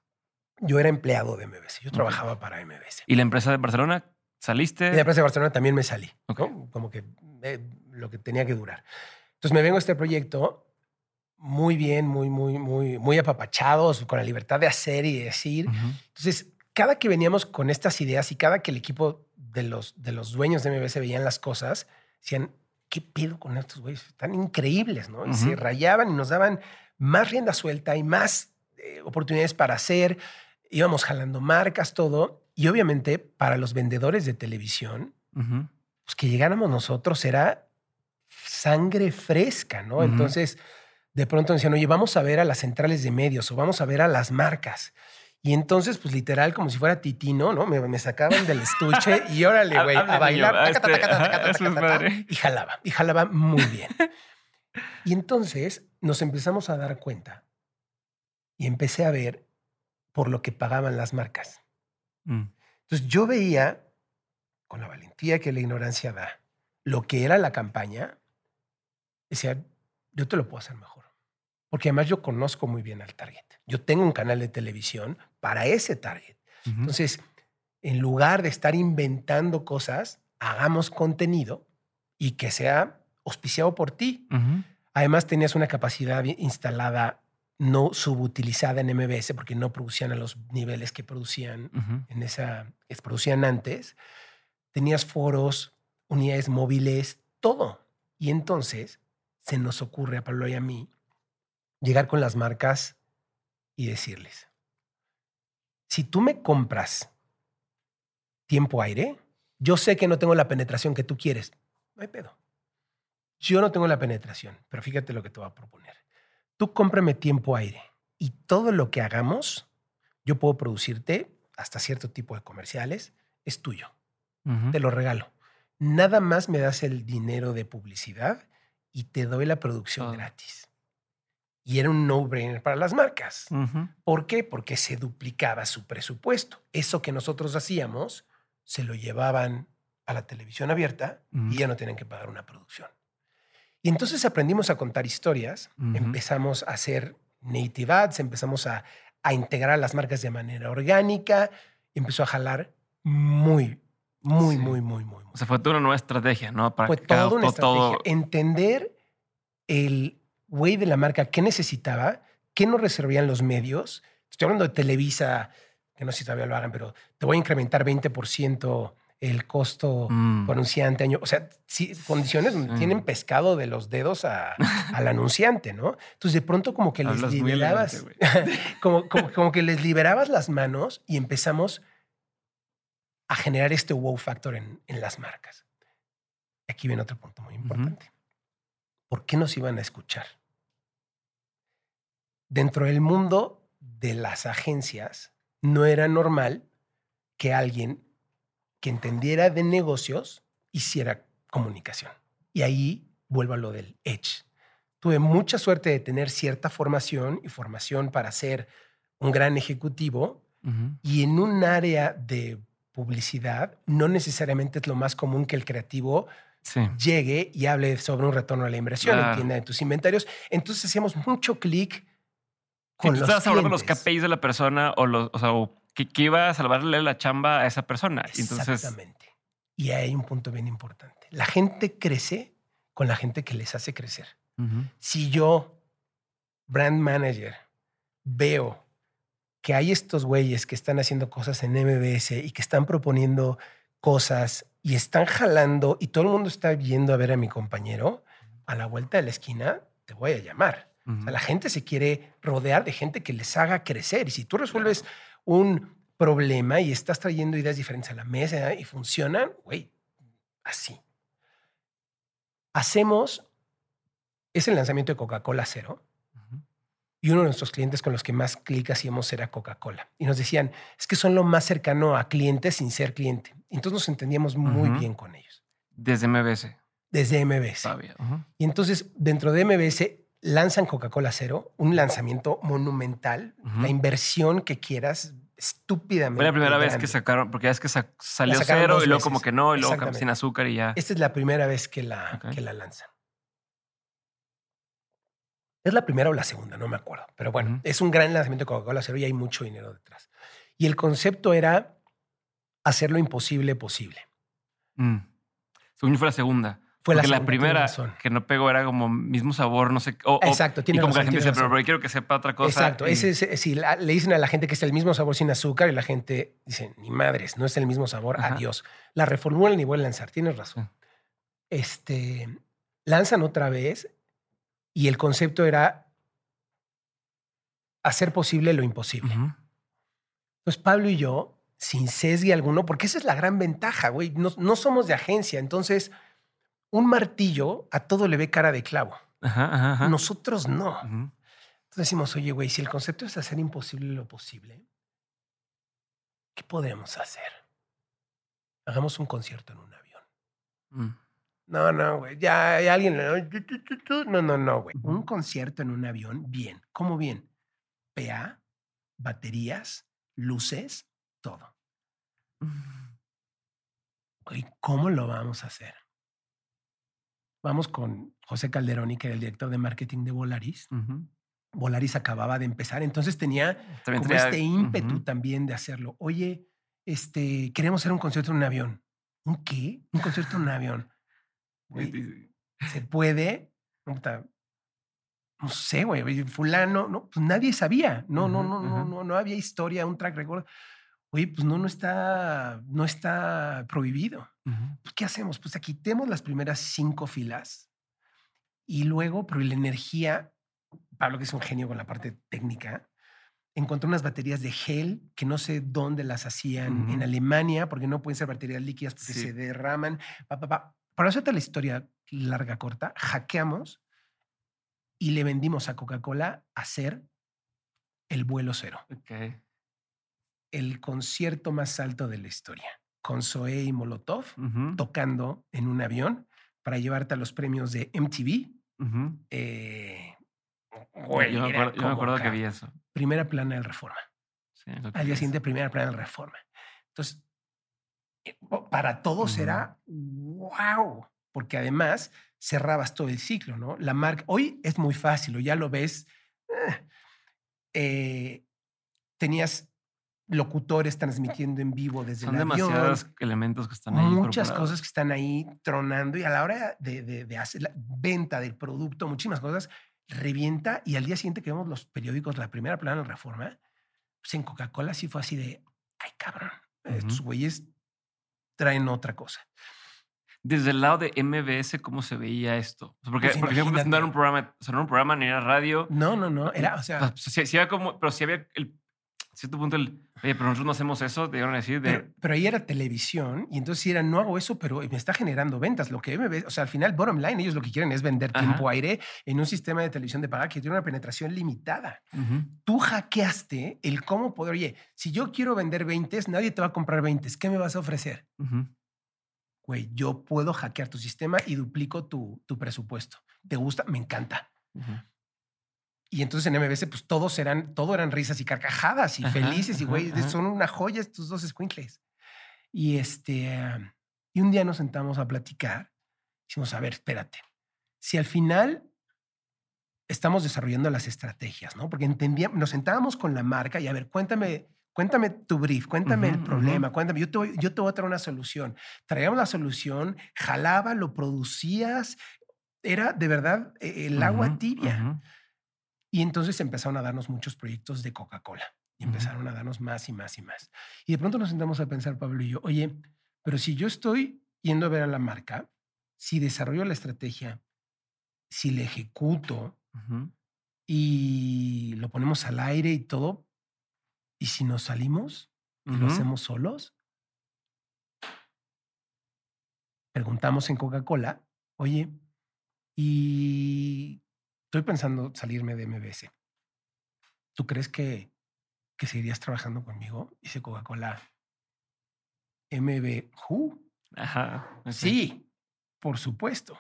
Yo era empleado de MBS. Yo trabajaba para MBS. ¿Y la empresa de Barcelona? ¿Saliste? Y la empresa de Barcelona también me salí. Como que eh, lo que tenía que durar. Entonces me vengo a este proyecto muy bien, muy, muy, muy, muy apapachados, con la libertad de hacer y decir. Entonces, cada que veníamos con estas ideas y cada que el equipo de los, de los dueños de MBS veían las cosas, decían, ¿qué pedo con estos güeyes? Están increíbles, ¿no? Y se rayaban y nos daban más rienda suelta y más eh, oportunidades para hacer. Íbamos jalando marcas, todo. Y obviamente para los vendedores de televisión, pues que llegáramos nosotros era sangre fresca, ¿no? Entonces, de pronto decían, oye, vamos a ver a las centrales de medios o vamos a ver a las marcas. Y entonces, pues literal, como si fuera titino, ¿no? Me, sacaban del estuche y órale, güey, a bailar. Y jalaba, y jalaba muy bien. Y entonces nos empezamos a dar cuenta y empecé a ver por lo que pagaban las marcas. Mm. Entonces yo veía, con la valentía que la ignorancia da, lo que era la campaña, decía, yo te lo puedo hacer mejor. Porque además yo conozco muy bien al target. Yo tengo un canal de televisión para ese target. Entonces, en lugar de estar inventando cosas, hagamos contenido y que sea auspiciado por ti. Además, tenías una capacidad instalada no subutilizada en MBS porque no producían a los niveles que producían en esa que producían antes. Tenías foros, unidades móviles, todo. Y entonces se nos ocurre a Pablo y a mí llegar con las marcas y decirles, si tú me compras tiempo aire, yo sé que no tengo la penetración que tú quieres. No hay pedo. Yo no tengo la penetración, pero fíjate lo que te voy a proponer. Tú cómprame tiempo aire y todo lo que hagamos, yo puedo producirte hasta cierto tipo de comerciales, es tuyo. Te lo regalo. Nada más me das el dinero de publicidad y te doy la producción gratis. Y era un no-brainer para las marcas. ¿Por qué? Porque se duplicaba su presupuesto. Eso que nosotros hacíamos se lo llevaban a la televisión abierta y ya no tienen que pagar una producción. Y entonces aprendimos a contar historias, empezamos a hacer native ads, empezamos a, a integrar las marcas de manera orgánica, empezó a jalar muy, muy, muy, muy, muy. O sea, fue toda una nueva estrategia, ¿no? Para fue toda una estrategia. Entender el güey de la marca qué necesitaba, qué nos reservían los medios. Estoy hablando de Televisa, que no sé si todavía lo hagan, pero te voy a incrementar 20% el costo mm. por anunciante año. O sea, condiciones donde tienen pescado de los dedos al anunciante, ¿no? Entonces, de pronto, como que les liberabas, como, como, que les liberabas las manos y empezamos a generar este wow factor en, en las marcas. Aquí viene otro punto muy importante. ¿Por qué nos iban a escuchar? Dentro del mundo de las agencias, no era normal que alguien que entendiera de negocios hiciera comunicación. Y ahí vuelvo a lo del Edge. Tuve mucha suerte de tener cierta formación y formación para ser un gran ejecutivo y en un área de publicidad no necesariamente es lo más común que el creativo llegue y hable sobre un retorno a la inversión, entienda de tus inventarios. Entonces hacíamos mucho clic con los estabas hablando de los KPIs de la persona o los, o sea, que, iba a salvarle la chamba a esa persona. Exactamente. Y hay un punto bien importante. La gente crece con la gente que les hace crecer. Si yo, brand manager, veo que hay estos güeyes que están haciendo cosas en MBS y que están proponiendo cosas y están jalando y todo el mundo está viendo a ver a mi compañero, a la vuelta de la esquina te voy a llamar. la gente se quiere rodear de gente que les haga crecer. Y si tú resuelves un problema y estás trayendo ideas diferentes a la mesa y funcionan, güey, así. Hacemos, es el lanzamiento de Coca-Cola Cero. Y uno de nuestros clientes con los que más clic hacíamos era Coca-Cola. Y nos decían, es que son lo más cercano a clientes sin ser cliente. Entonces nos entendíamos muy bien con ellos. Desde MBS. Desde MBS. Y entonces dentro de MBS lanzan Coca-Cola Cero, un lanzamiento monumental, la inversión que quieras, estúpidamente. Fue la primera vez que sacaron, porque ya es que salió cero y luego como que no, y luego sin azúcar y ya. Esta es la primera vez que la, que la lanzan. Es la primera o la segunda, no me acuerdo. Pero bueno, es un gran lanzamiento de Coca-Cola Cero y hay mucho dinero detrás. Y el concepto era hacer lo imposible posible. Mm. Según fue la segunda. Fue la, la primera que no pegó era como mismo sabor, no sé. Exacto, tiene Y como que la gente dice, pero, quiero que sepa otra cosa. Exacto. Ese, si le dicen a la gente que es el mismo sabor sin azúcar y la gente dice, ni madres, no es el mismo sabor, adiós. La reformulan y vuelven a lanzar. Tienes razón. Este, lanzan otra vez y el concepto era hacer posible lo imposible. Entonces, Pablo y yo, sin sesgue alguno, porque esa es la gran ventaja, güey, no, no somos de agencia, entonces un martillo a todo le ve cara de clavo. Nosotros no. Entonces decimos, oye, güey, si el concepto es hacer imposible lo posible, ¿qué podemos hacer? Hagamos un concierto en un avión. Mm. No, no, güey, ya hay alguien. No, no, no, güey. Un concierto en un avión, bien. ¿Cómo bien? PA, baterías, luces, todo. Mm. Güey, ¿cómo lo vamos a hacer? Vamos con José Calderoni, que era el director de marketing de Volaris. Volaris acababa de empezar, entonces tenía como este ímpetu también de hacerlo. Oye, este, queremos hacer un concierto en un avión. ¿Un qué? Un concierto en un avión. ¿Se puede? No, sé, güey, fulano, no, pues nadie sabía. No, no, no, no, no, no había historia, un track record oye, pues no, no está, no está prohibido. Pues, ¿Qué hacemos? Pues quitemos las primeras cinco filas y luego, pero la energía, Pablo, que es un genio con la parte técnica, encontró unas baterías de gel que no sé dónde las hacían en Alemania, porque no pueden ser baterías líquidas porque se derraman. Para hacerte la historia larga, corta, hackeamos y le vendimos a Coca-Cola hacer el vuelo cero. Okay el concierto más alto de la historia, con Zoé y Molotov tocando en un avión para llevarte a los premios de MTV. Eh, Güey, yo, me acuerdo, yo me como acuerdo que vi eso. Primera plana del Reforma. Sí, Al día siguiente, primera plana del Reforma. Entonces, para todos Ujú. era wow, porque además cerrabas todo el ciclo, ¿no? La marca, hoy es muy fácil, o ya lo ves. eh, eh, tenías locutores transmitiendo en vivo desde Son el avión, demasiados elementos que están ahí. muchas cosas que están ahí tronando y a la hora de, de- de hacer la venta del producto, muchísimas cosas, revienta y al día siguiente que vemos los periódicos, la primera plana reforma, pues en Coca-Cola sí fue así de, ay cabrón, estos Ujú. güeyes traen otra cosa. Desde el lado de MBS, ¿cómo se veía esto? O porque, Pues yo imagínate. no era un programa, o sea, no era un programa ni era radio. No, no, no, era, o O sea, sí, sí había como, pero sí había el cierto punto el, oye, pero nosotros no hacemos eso, te iban a decir de, pero, pero ahí era televisión y entonces era, no hago eso, pero me está generando ventas. Lo que me ve, o sea, al final, bottom line, ellos lo que quieren es vender Ajá. tiempo aire en un sistema de televisión de paga que tiene una penetración limitada. Tú hackeaste el cómo poder, oye, si yo quiero vender 20, nadie te va a comprar 20, ¿qué me vas a ofrecer? Güey, yo puedo hackear tu sistema y duplico tu, tu presupuesto. ¿Te gusta? Me encanta. Y entonces en MBS, pues todos eran, todo eran risas y carcajadas y Ajá, felices y ajá, güey, ajá. son una joya estos dos squinkles. Y este, y un día nos sentamos a platicar. Dijimos, a ver, espérate. Si al final estamos desarrollando las estrategias, ¿no? Porque entendíamos, nos sentábamos con la marca y a ver, cuéntame, cuéntame tu brief, cuéntame el Ujú, problema, ujú. cuéntame, yo te, voy, yo te voy a traer una solución. Traíamos la solución, jalaba, lo producías, era de verdad eh, el agua Ujú, tibia. Y entonces empezaron a darnos muchos proyectos de Coca-Cola y empezaron a darnos más y más y más. Y de pronto nos sentamos a pensar, Pablo y yo, oye, pero si yo estoy yendo a ver a la marca, si desarrollo la estrategia, si la ejecuto y lo ponemos al aire y todo, y si nos salimos y lo hacemos solos, preguntamos en Coca-Cola, oye, y estoy pensando salirme de MBS. ¿Tú crees que, que seguirías trabajando conmigo? Dice Coca-Cola, MB, ¿who? Ajá. Sí, por supuesto.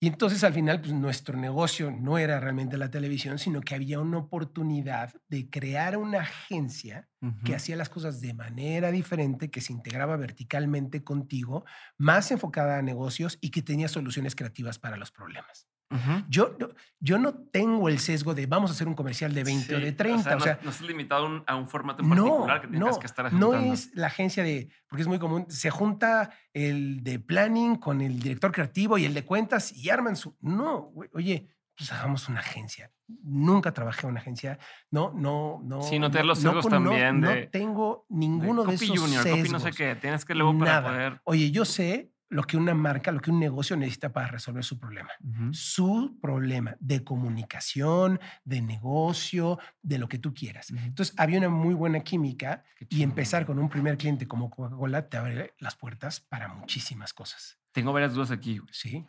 Y entonces al final, pues nuestro negocio no era realmente la televisión, sino que había una oportunidad de crear una agencia que hacía las cosas de manera diferente, que se integraba verticalmente contigo, más enfocada a negocios y que tenía soluciones creativas para los problemas. Ujú. Yo, no- yo no tengo el sesgo de vamos a hacer un comercial de 20 o Sí, de 30. O sea, no, no estás limitado a un, a un formato en no, particular que tengas no, que estar no ejecutando. es la agencia de, porque es muy común, se junta el de planning con el director creativo y el de cuentas y arman su, no, oye, pues hagamos una agencia. Nunca trabajé en una agencia, no, no, no. Sí, no tener los no, sesgos no, también No, de- tengo De ninguno de, copy esos junior, copy no sé sesgos. qué. Tienes que luego para Nada. poder... Oye, yo sé lo que una marca, lo que un negocio necesita para resolver su problema su problema de comunicación, de negocio, de lo que tú quieras. Ujú. Entonces, había una muy buena química y empezar con un primer cliente como Coca-Cola te abre las puertas para muchísimas cosas. Tengo varias dudas aquí. Sí.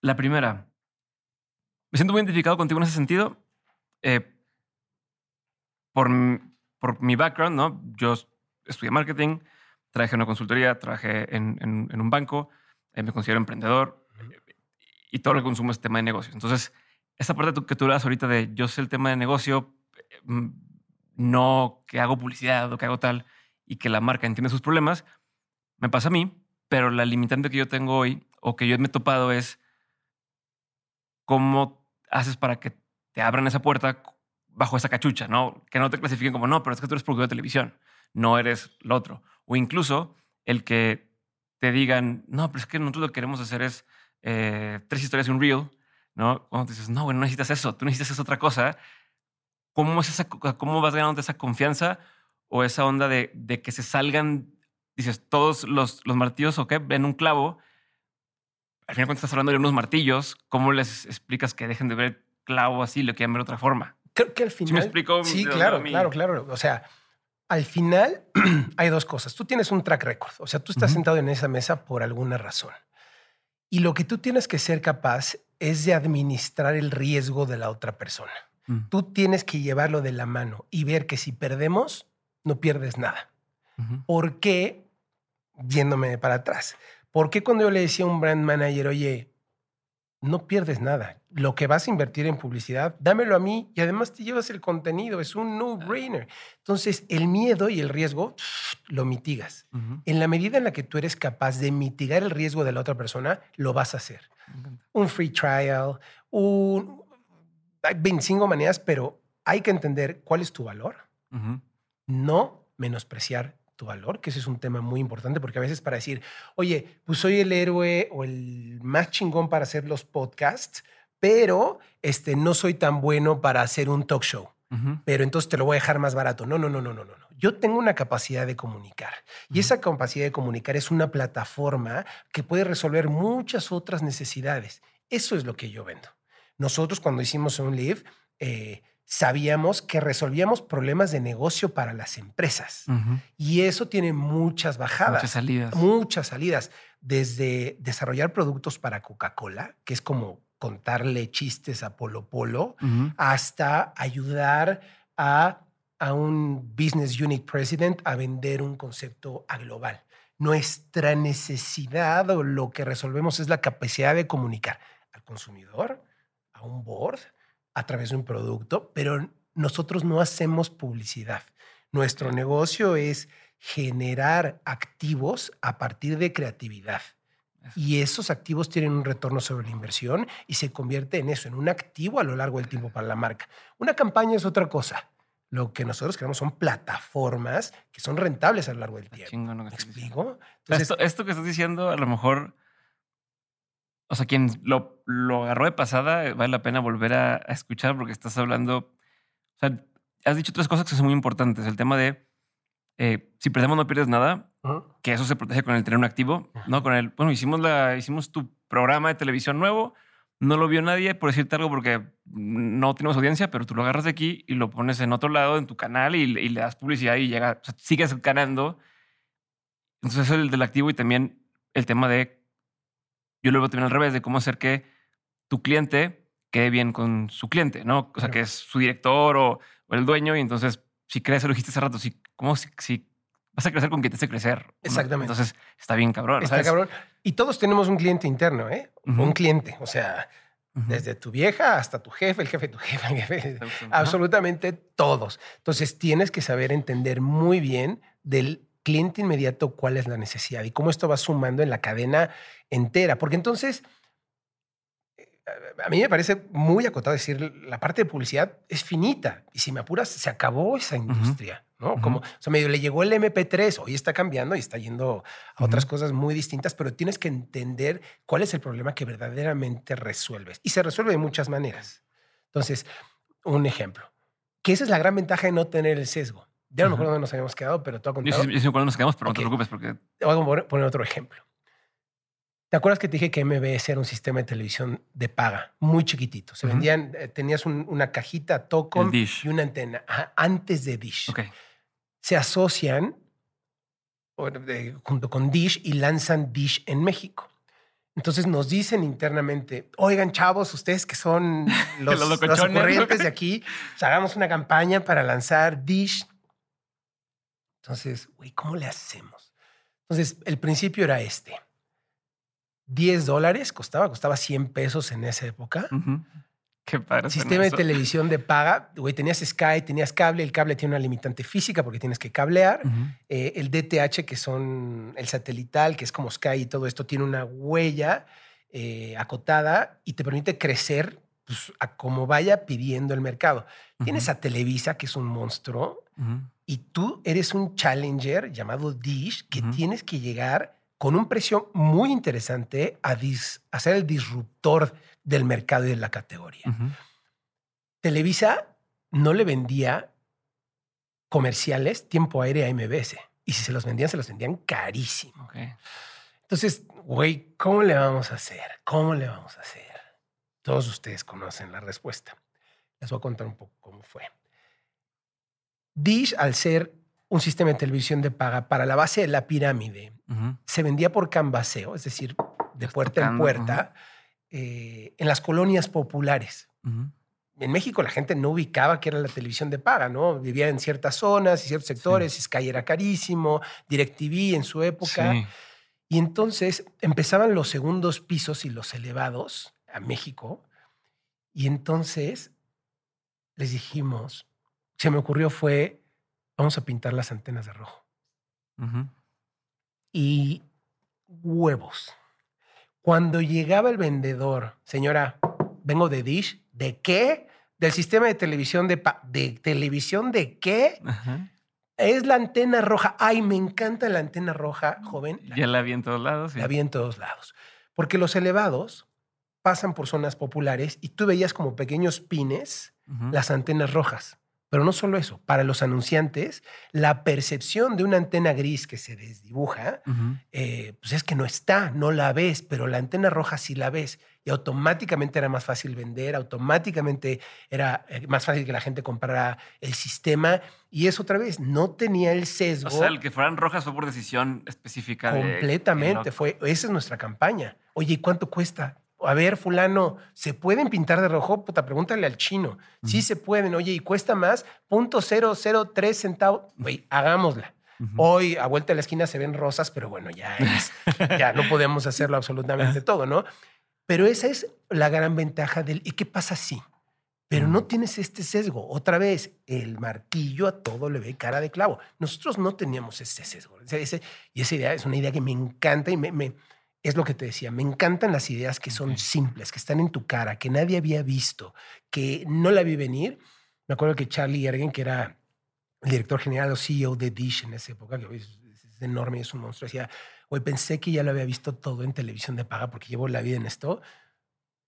La primera, me siento muy identificado contigo en ese sentido. eh, por, por mi background, ¿no? Yo estudié marketing, trabajé en una consultoría, trabajé en, un banco, eh, me considero emprendedor y todo lo que consumo es tema de negocios. Entonces, esa parte que tú das ahorita de yo sé el tema de negocio, mm, no que hago publicidad o que hago tal y que la marca entiende sus problemas, me pasa a mí, pero la limitante que yo tengo hoy o que yo me he topado es cómo haces para que te abran esa puerta bajo esa cachucha, ¿no? Que no te clasifiquen como, no, pero es que tú eres productor de televisión, no eres lo otro. O incluso el que te digan, no, pero es que nosotros lo que queremos hacer es eh, tres historias y un reel, ¿no? Cuando te dices, no, bueno, no necesitas eso, tú necesitas esa otra cosa. ¿Cómo, es esa, cómo vas ganando esa confianza o esa onda de, de que se salgan, dices, todos los, los martillos, ok, ven un clavo, al final cuando estás hablando de unos martillos, ¿cómo les explicas que dejen de ver clavo así y lo quieran ver de otra forma? Creo que al final. ¿Sí me explico? Sí, claro, claro, claro. O sea, al final hay dos cosas. Tú tienes un track record. O sea, tú estás sentado en esa mesa por alguna razón. Y lo que tú tienes que ser capaz es de administrar el riesgo de la otra persona. Mm, Tú tienes que llevarlo de la mano y ver que si perdemos, no pierdes nada. ¿Por qué? Yéndome para atrás. ¿Por qué cuando yo le decía a un brand manager, oye, no pierdes nada. Lo que vas a invertir en publicidad, dámelo a mí y además te llevas el contenido. Es un no-brainer. Entonces, el miedo y el riesgo lo mitigas. En la medida en la que tú eres capaz de mitigar el riesgo de la otra persona, lo vas a hacer. Un free trial, un... Hay 25 maneras, pero hay que entender cuál es tu valor. No menospreciar tu valor, que ese es un tema muy importante, porque a veces para decir, oye, pues soy el héroe o el más chingón para hacer los podcasts, pero este, no soy tan bueno para hacer un talk show. Pero entonces te lo voy a dejar más barato. No, no, no, no, no, no. Yo tengo una capacidad de comunicar y esa capacidad de comunicar es una plataforma que puede resolver muchas otras necesidades. Eso es lo que yo vendo. Nosotros cuando hicimos un live, eh, sabíamos que resolvíamos problemas de negocio para las empresas. Y eso tiene muchas bajadas. Muchas salidas. Muchas salidas. Desde desarrollar productos para Coca-Cola, que es como contarle chistes a Polo Polo, hasta ayudar a, a un business unit president a vender un concepto a global. Nuestra necesidad o lo que resolvemos es la capacidad de comunicar al consumidor, a un board, a través de un producto, pero nosotros no hacemos publicidad. Nuestro negocio es generar activos a partir de creatividad. Y esos activos tienen un retorno sobre la inversión y se convierte en eso, en un activo a lo largo del tiempo para la marca. Una campaña es otra cosa. Lo que nosotros queremos son plataformas que son rentables a lo largo del tiempo. ¿Me explico? esto, esto que estás diciendo, a lo mejor o sea, quien lo, lo agarró de pasada, vale la pena volver a, escuchar porque estás hablando, o sea, has dicho tres cosas que son muy importantes. El tema de, eh, si perdemos no pierdes nada, que eso se protege con el tener un activo, ¿no? Con el, bueno, hicimos, la, hicimos tu programa de televisión nuevo, no lo vio nadie, por decirte algo, porque no tenemos audiencia, pero tú lo agarras de aquí y lo pones en otro lado, en tu canal, y, le das publicidad y llega, o sea, sigues ganando. Entonces, el del activo y también el tema de yo lo veo también al revés, de cómo hacer que tu cliente quede bien con su cliente, ¿no? O sea, que es su director o, el dueño y entonces, si crees, lo dijiste hace rato, si, ¿cómo si, vas a crecer con quien te hace crecer? Exactamente. Entonces, está bien cabrón. Está cabrón. Y todos tenemos un cliente interno, ¿eh? Un cliente, o sea... Desde tu vieja hasta tu jefe, el jefe de tu jefe, el jefe, absolutamente todos. Entonces tienes que saber entender muy bien del cliente inmediato cuál es la necesidad y cómo esto va sumando en la cadena entera. Porque entonces, eh, a mí me parece muy acotado decir, la parte de publicidad es finita y si me apuras, se acabó esa industria. ¿no? Como, o sea, medio le llegó el MP3, hoy está cambiando y está yendo a otras cosas muy distintas, pero tienes que entender cuál es el problema que verdaderamente resuelves. Y se resuelve de muchas maneras. Entonces, un ejemplo, que esa es la gran ventaja de no tener el sesgo. Ya no me acuerdo dónde nos habíamos quedado, pero tú has contado. Yo sí, me nos quedamos, pero no te preocupes porque... Te voy a poner otro ejemplo. ¿Te acuerdas que te dije que MBS era un sistema de televisión de paga, muy chiquitito? Se vendían, eh, tenías una cajita Tocom y una antena antes de Dish. Se asocian junto con Dish y lanzan Dish en México. Entonces nos dicen internamente, oigan chavos, ustedes que son los, los, los de aquí, pues, hagamos una campaña para lanzar Dish entonces, güey, ¿cómo le hacemos? Entonces, el principio era este. 10 dólares costaba, costaba 100 pesos en esa época. Qué padre. Sistema de televisión de paga. Güey, tenías Sky, tenías cable. El cable tiene una limitante física porque tienes que cablear. Eh, el DTH, que son el satelital, que es como Sky y todo esto, tiene una huella eh, acotada y te permite crecer pues, a como vaya pidiendo el mercado. Tienes a Televisa, que es un monstruo, y tú eres un challenger llamado Dish que tienes que llegar con un precio muy interesante a, ser el disruptor del mercado y de la categoría. Televisa no le vendía comerciales tiempo aéreo a MBS. Y si se los vendían, se los vendían carísimo. Entonces, güey, ¿cómo le vamos a hacer? ¿Cómo le vamos a hacer? Todos ustedes conocen la respuesta. Les voy a contar un poco cómo fue. Dish, al ser un sistema de televisión de paga para la base de la pirámide, se vendía por canvaseo, es decir, de puerta en puerta, eh, en las colonias populares. En México la gente no ubicaba que era la televisión de paga, ¿no? Vivía en ciertas zonas y ciertos sectores, Sky era carísimo, DirecTV en su época. Y entonces empezaban los segundos pisos y los elevados a México. Y entonces les dijimos, se me ocurrió fue, vamos a pintar las antenas de rojo. Y huevos. Cuando llegaba el vendedor, señora, vengo de Dish, ¿de qué? Del sistema de televisión de... ¿De televisión de qué? Es la antena roja. Ay, me encanta la antena roja, joven. Ya la vi en todos lados. La vi en todos lados. Porque los elevados pasan por zonas populares y tú veías como pequeños pines las antenas rojas. Pero no solo eso, para los anunciantes, la percepción de una antena gris que se desdibuja, eh, pues es que no está, no la ves, pero la antena roja sí la ves. Y automáticamente era más fácil vender, automáticamente era eh, más fácil que la gente comprara el sistema. Y eso otra vez, no tenía el sesgo. O sea, el que fueran rojas fue por decisión específica. Completamente, fue, esa es nuestra campaña. Oye, ¿y cuánto cuesta? A ver, fulano, ¿se pueden pintar de rojo? Puta, pregúntale al chino. Sí se pueden. Oye, ¿y cuesta más? Punto tres centavos. Güey, hagámosla. Hoy, a vuelta de la esquina, se ven rosas, pero bueno, ya es, ya no podemos hacerlo absolutamente todo, ¿no? Pero esa es la gran ventaja del, ¿y qué pasa si? Pero no tienes este sesgo. Otra vez, el martillo a todo le ve cara de clavo. Nosotros no teníamos ese sesgo. y esa idea es una idea que me encanta y me, me es lo que te decía, me encantan las ideas que son simples, que están en tu cara, que nadie había visto, que no la vi venir. Me acuerdo que Charlie Ergen, que era el director general o CEO de Dish en esa época, que hoy es, enorme, es un monstruo, decía, hoy pensé que ya lo había visto todo en televisión de paga porque llevo la vida en esto.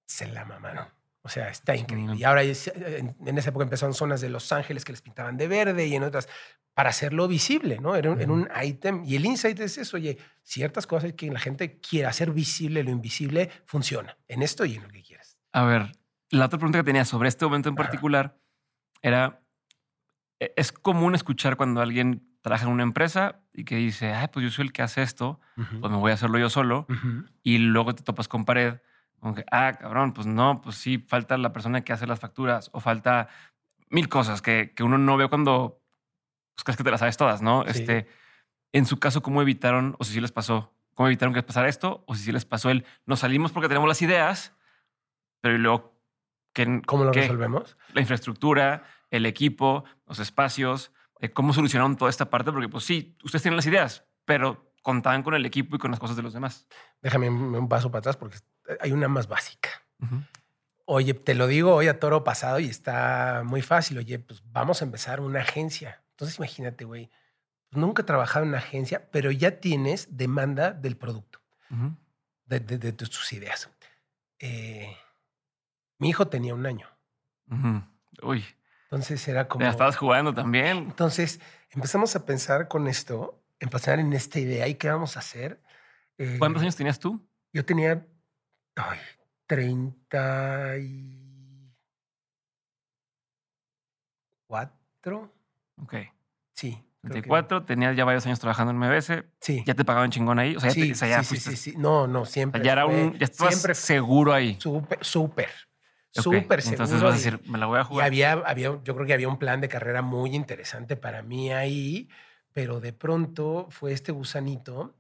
Se la mamaron. O sea, está increíble. Y ahora en, esa época empezaron zonas de Los Ángeles que les pintaban de verde y en otras para hacerlo visible, ¿no? Era, en un ítem. Y el insight es eso, oye, ciertas cosas que la gente quiere hacer visible lo invisible, funciona en esto y en lo que quieras. A ver, la otra pregunta que tenía sobre este momento en particular era, e, es común escuchar cuando alguien trabaja en una empresa y que dice, ay, pues yo soy el que hace esto, pues me voy a hacerlo yo solo. Y luego te topas con pared como que, ah, cabrón, pues no, pues sí, falta la persona que hace las facturas o falta mil cosas que, que uno no ve cuando pues, crees que te las sabes todas, ¿no? Este, en su caso, ¿cómo evitaron, o si sí les pasó, cómo evitaron que les pasara esto, o si sí les pasó el, nos salimos porque tenemos las ideas, pero luego, ¿qué, ¿cómo lo resolvemos? La infraestructura, el equipo, los espacios, eh, ¿cómo solucionaron toda esta parte? Porque, pues sí, ustedes tienen las ideas, pero contaban con el equipo y con las cosas de los demás. Déjame un paso para atrás porque hay una más básica. Oye, te lo digo hoy a toro pasado y está muy fácil. Oye, pues vamos a empezar una agencia. Entonces imagínate, güey, nunca he trabajado en una agencia, pero ya tienes demanda del producto, de, tus ideas. Eh, mi hijo tenía un año. Uy. Entonces era como... Ya estabas jugando también. Entonces empezamos a pensar con esto, empezar en esta idea y qué vamos a hacer. ¿Cuántos eh, años tenías tú? Yo tenía Ay, 34. Ok. Sí. 34, tenías ya varios años trabajando en MBS. Sí. ¿Ya te pagaban chingón ahí? O sea, sí, ya, sí, sí, sí, No, no, siempre. ya era un. Ya estabas siempre seguro ahí. Súper, súper. Súper seguro. Entonces vas a decir, me la voy a jugar. Y había, había, yo creo que había un plan de carrera muy interesante para mí ahí, pero de pronto fue este gusanito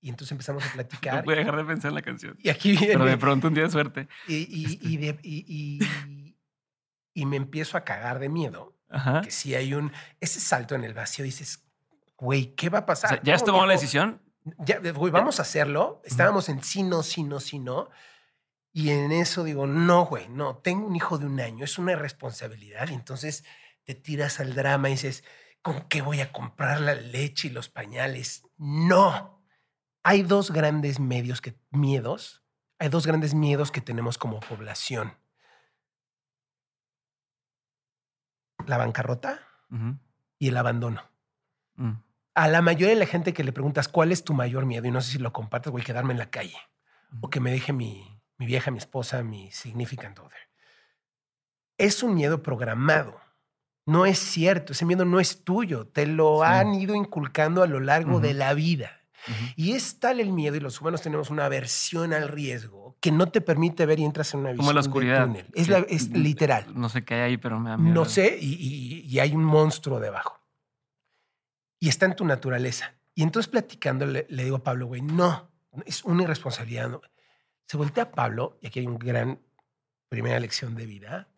y entonces empezamos a platicar. No pude dejar de pensar en la canción. Y aquí viene. Pero de pronto un día de suerte. Y, y, y, este. y, me empiezo a cagar de miedo. Que si hay un. Ese salto en el vacío, dices, güey, ¿qué va a pasar? ¿Ya has tomado la decisión? Ya, güey, vamos a hacerlo. Estábamos en sí, no, sí, no, sí, no. Y en eso digo, no, güey, no, tengo un hijo de un año, es una responsabilidad. Y entonces te tiras al drama y dices, ¿con qué voy a comprar la leche y los pañales? No hay dos grandes medios que, miedos, hay dos grandes miedos que tenemos como población. La bancarrota y el abandono. Mm. A la mayoría de la gente que le preguntas cuál es tu mayor miedo, y no sé si lo compartes, voy a quedarme en la calle o que me deje mi, mi vieja, mi esposa, mi significant other. Es un miedo programado. No es cierto, ese miedo no es tuyo, te lo han ido inculcando a lo largo de la vida. Y es tal el miedo, y los humanos tenemos una aversión al riesgo, que no te permite ver y entras en una visión Como la oscuridad. túnel. Es, es, literal. No sé qué hay ahí, pero me da miedo. No sé, y, hay un monstruo debajo. Y está en tu naturaleza. Y entonces platicando le, digo a Pablo, güey, no, es una irresponsabilidad. Se voltea a Pablo, y aquí hay una gran primera lección de vida,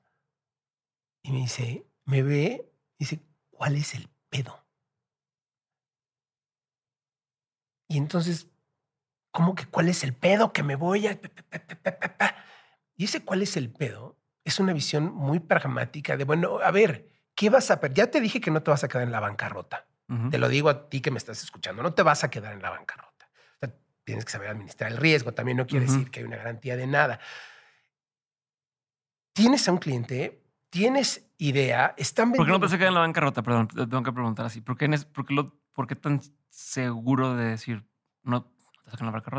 y me dice, me ve, y dice, ¿cuál es el pedo? Y entonces, ¿cómo que cuál es el pedo que me voy a... Y ese cuál es el pedo es una visión muy pragmática de, bueno, a ver, ¿qué vas a perder? Ya te dije que no te vas a quedar en la bancarrota. Te lo digo a ti que me estás escuchando, no te vas a quedar en la bancarrota. tienes que saber administrar el riesgo. También no quiere decir que hay una garantía de nada. Tienes a un cliente, tienes idea, están vendiendo. ¿Por qué no te se queda en la bancarrota? Perdón, te tengo que preguntar así. ¿Por qué, por qué, lo, por qué tan seguro de decir no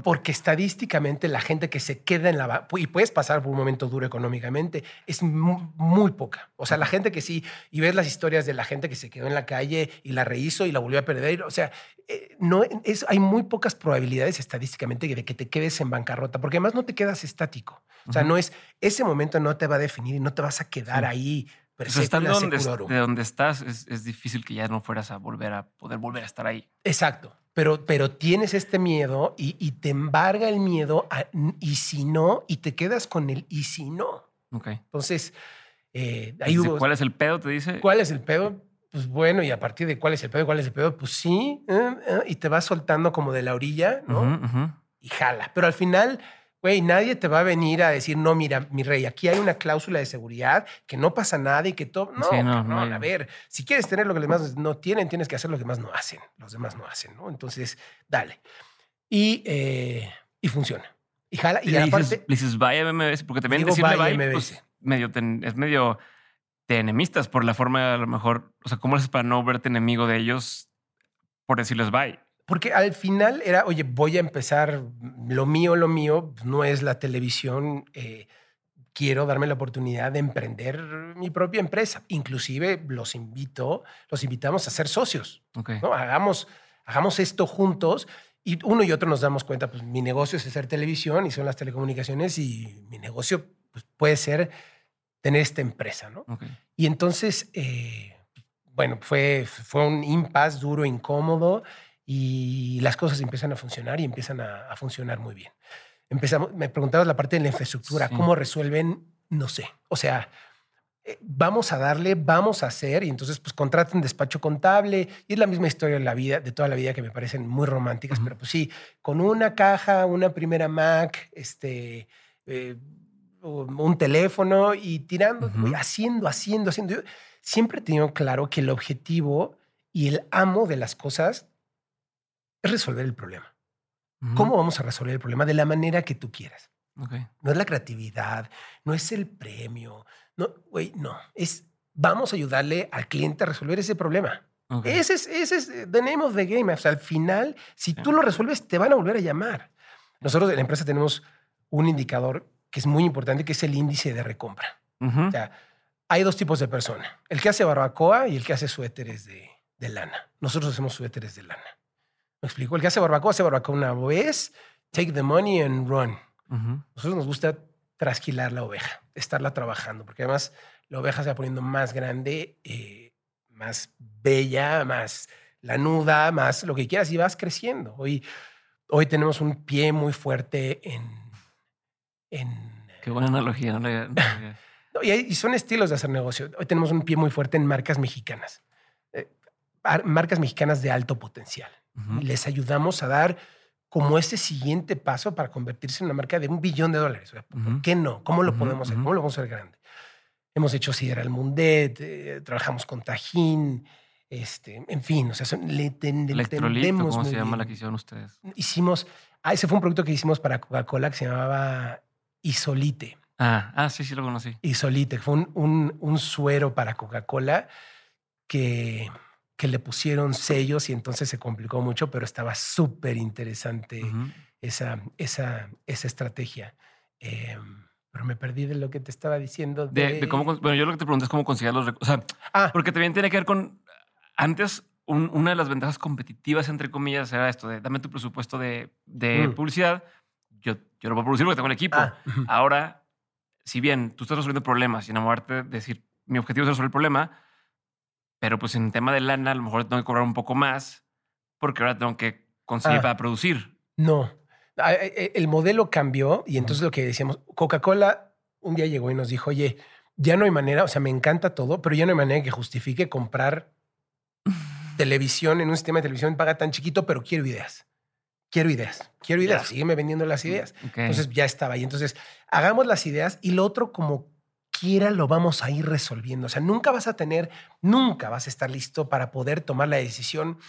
porque estadísticamente la gente que se queda en la y puedes pasar por un momento duro económicamente es muy, poca. O sea, la gente que sí y ves las historias de la gente que se quedó en la calle y la rehizo y la volvió a perder. O sea, eh, no es hay muy pocas probabilidades estadísticamente de que te quedes en bancarrota, porque además no te quedas estático. O sea, no es ese momento no te va a definir y no te vas a quedar ahí. Pero estando donde, de donde estás, es, es difícil que ya no fueras a volver a poder volver a estar ahí. Exacto pero, pero tienes este miedo y, te embarga el miedo y si no, y te quedas con el y si no. Ok. Entonces, eh, ahí ¿cuál es el pedo? Te dice. ¿Cuál es el pedo? Pues bueno, y a partir de cuál es el pedo, cuál es el pedo, pues sí, eh, eh, y te vas soltando como de la orilla, ¿no? Y jala. Pero al final Güey, nadie te va a venir a decir, no, mira, mi rey, aquí hay una cláusula de seguridad, que no pasa nada y que todo. No, no, no, a ver, si quieres tener lo que los demás no tienen, tienes que hacer lo que demás no hacen. Los demás no hacen, ¿no? Entonces, dale. Y, eh, y funciona. Y jala. Y, aparte. dices, vaya MBS, porque también decirle vaya MBS. Pues, medio es medio de enemistas por la forma, a lo mejor, o sea, ¿cómo haces para no verte enemigo de ellos por decirles bye? Porque al final era, oye, voy a empezar, lo mío, lo mío, no es la televisión, eh, quiero darme la oportunidad de emprender mi propia empresa. Inclusive los invito, los invitamos a ser socios. ¿no? Hagamos, hagamos esto juntos y uno y otro nos damos cuenta, pues mi negocio es hacer televisión y son las telecomunicaciones y mi negocio pues, puede ser tener esta empresa, ¿no? Y entonces, eh, bueno, fue, fue un impasse duro, incómodo y las cosas empiezan a funcionar y empiezan a, funcionar muy bien. Empezamos, me preguntabas la parte de la infraestructura, ¿cómo resuelven? No sé. O sea, eh, vamos a darle, vamos a hacer, y entonces pues contratan despacho contable, y es la misma historia de la vida, de toda la vida que me parecen muy románticas, pero pues sí, con una caja, una primera Mac, este, eh, un teléfono y tirando, haciendo, haciendo, haciendo. Yo siempre he tenido claro que el objetivo y el amo de las cosas es resolver el problema. ¿Cómo vamos a resolver el problema? De la manera que tú quieras. No es la creatividad, no es el premio, no, güey, no. Es vamos a ayudarle al cliente a resolver ese problema. Ese, es, ese es the name of the game. O sea, al final, si tú lo resuelves, te van a volver a llamar. Nosotros en la empresa tenemos un indicador que es muy importante, que es el índice de recompra. O sea, hay dos tipos de persona. El que hace barbacoa y el que hace suéteres de, de lana. Nosotros hacemos suéteres de lana. Me explico. El que hace barbacoa hace barbacoa una vez, take the money and run. Nosotros nos gusta trasquilar la oveja, estarla trabajando, porque además la oveja se va poniendo más grande, eh, más bella, más lanuda, más lo que quieras y vas creciendo. Hoy, hoy tenemos un pie muy fuerte en... en Qué buena analogía. ¿no? y, son estilos de hacer negocio. Hoy tenemos un pie muy fuerte en marcas mexicanas, eh, marcas mexicanas de alto potencial les ayudamos a dar como ese siguiente paso para convertirse en una marca de un billón de dólares. ¿Por qué no? ¿Cómo lo podemos hacer? ¿Cómo lo vamos a hacer grande? Hemos hecho Sideral Mundet, eh, trabajamos con Tajín, este, en fin, o sea, son, le, ¿cómo se llama la que hicieron ustedes? Hicimos, ah, ese fue un producto que hicimos para Coca-Cola que se llamaba Isolite. Ah, ah, sí, sí lo conocí. Isolite, fue un, un, un suero para Coca-Cola que que le pusieron sellos y entonces se complicó mucho, pero estaba súper interesante esa, esa, esa estrategia. Em, pero me perdí de lo que te estaba diciendo. De, cómo, bueno, yo lo que te pregunto es cómo conseguir los recursos. Sea, ah. porque también tiene que ver con. Antes, una de las ventajas competitivas, entre comillas, era esto de dame tu presupuesto de, de mm. publicidad. Yo, yo lo puedo producir porque tengo un equipo. Ah, Ahora, si bien tú estás resolviendo problemas y enamorarte de decir mi objetivo es resolver el problema, pero pues en tema de lana, a lo mejor tengo que cobrar un poco más porque ahora tengo que conseguir para producir. No, Ah, eh, eh, el modelo cambió y entonces lo que decíamos, Coca-Cola un día llegó y nos dijo, oye, ya no hay manera, o sea, me encanta todo, pero ya no hay manera que justifique comprar televisión en un sistema de televisión paga tan chiquito, pero quiero ideas. Quiero ideas, quiero ideas, sígueme vendiendo las ideas. Entonces ya estaba ahí. Entonces, hagamos las ideas y lo otro como quiera lo vamos a ir resolviendo. O sea, nunca vas a tener, nunca vas a estar listo para poder tomar la decisión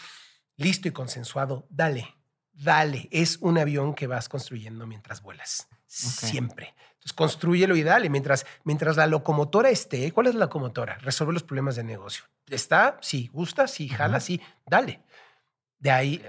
listo y consensuado. Dale, dale. Es un avión que vas construyendo mientras vuelas. Siempre. Entonces, construyelo y dale. Mientras, mientras la locomotora esté, ¿cuál es la locomotora? Resolver los problemas de negocio. ¿Está? Sí. ¿Gusta? Sí. ¿Jala? Sí. Dale. De ahí,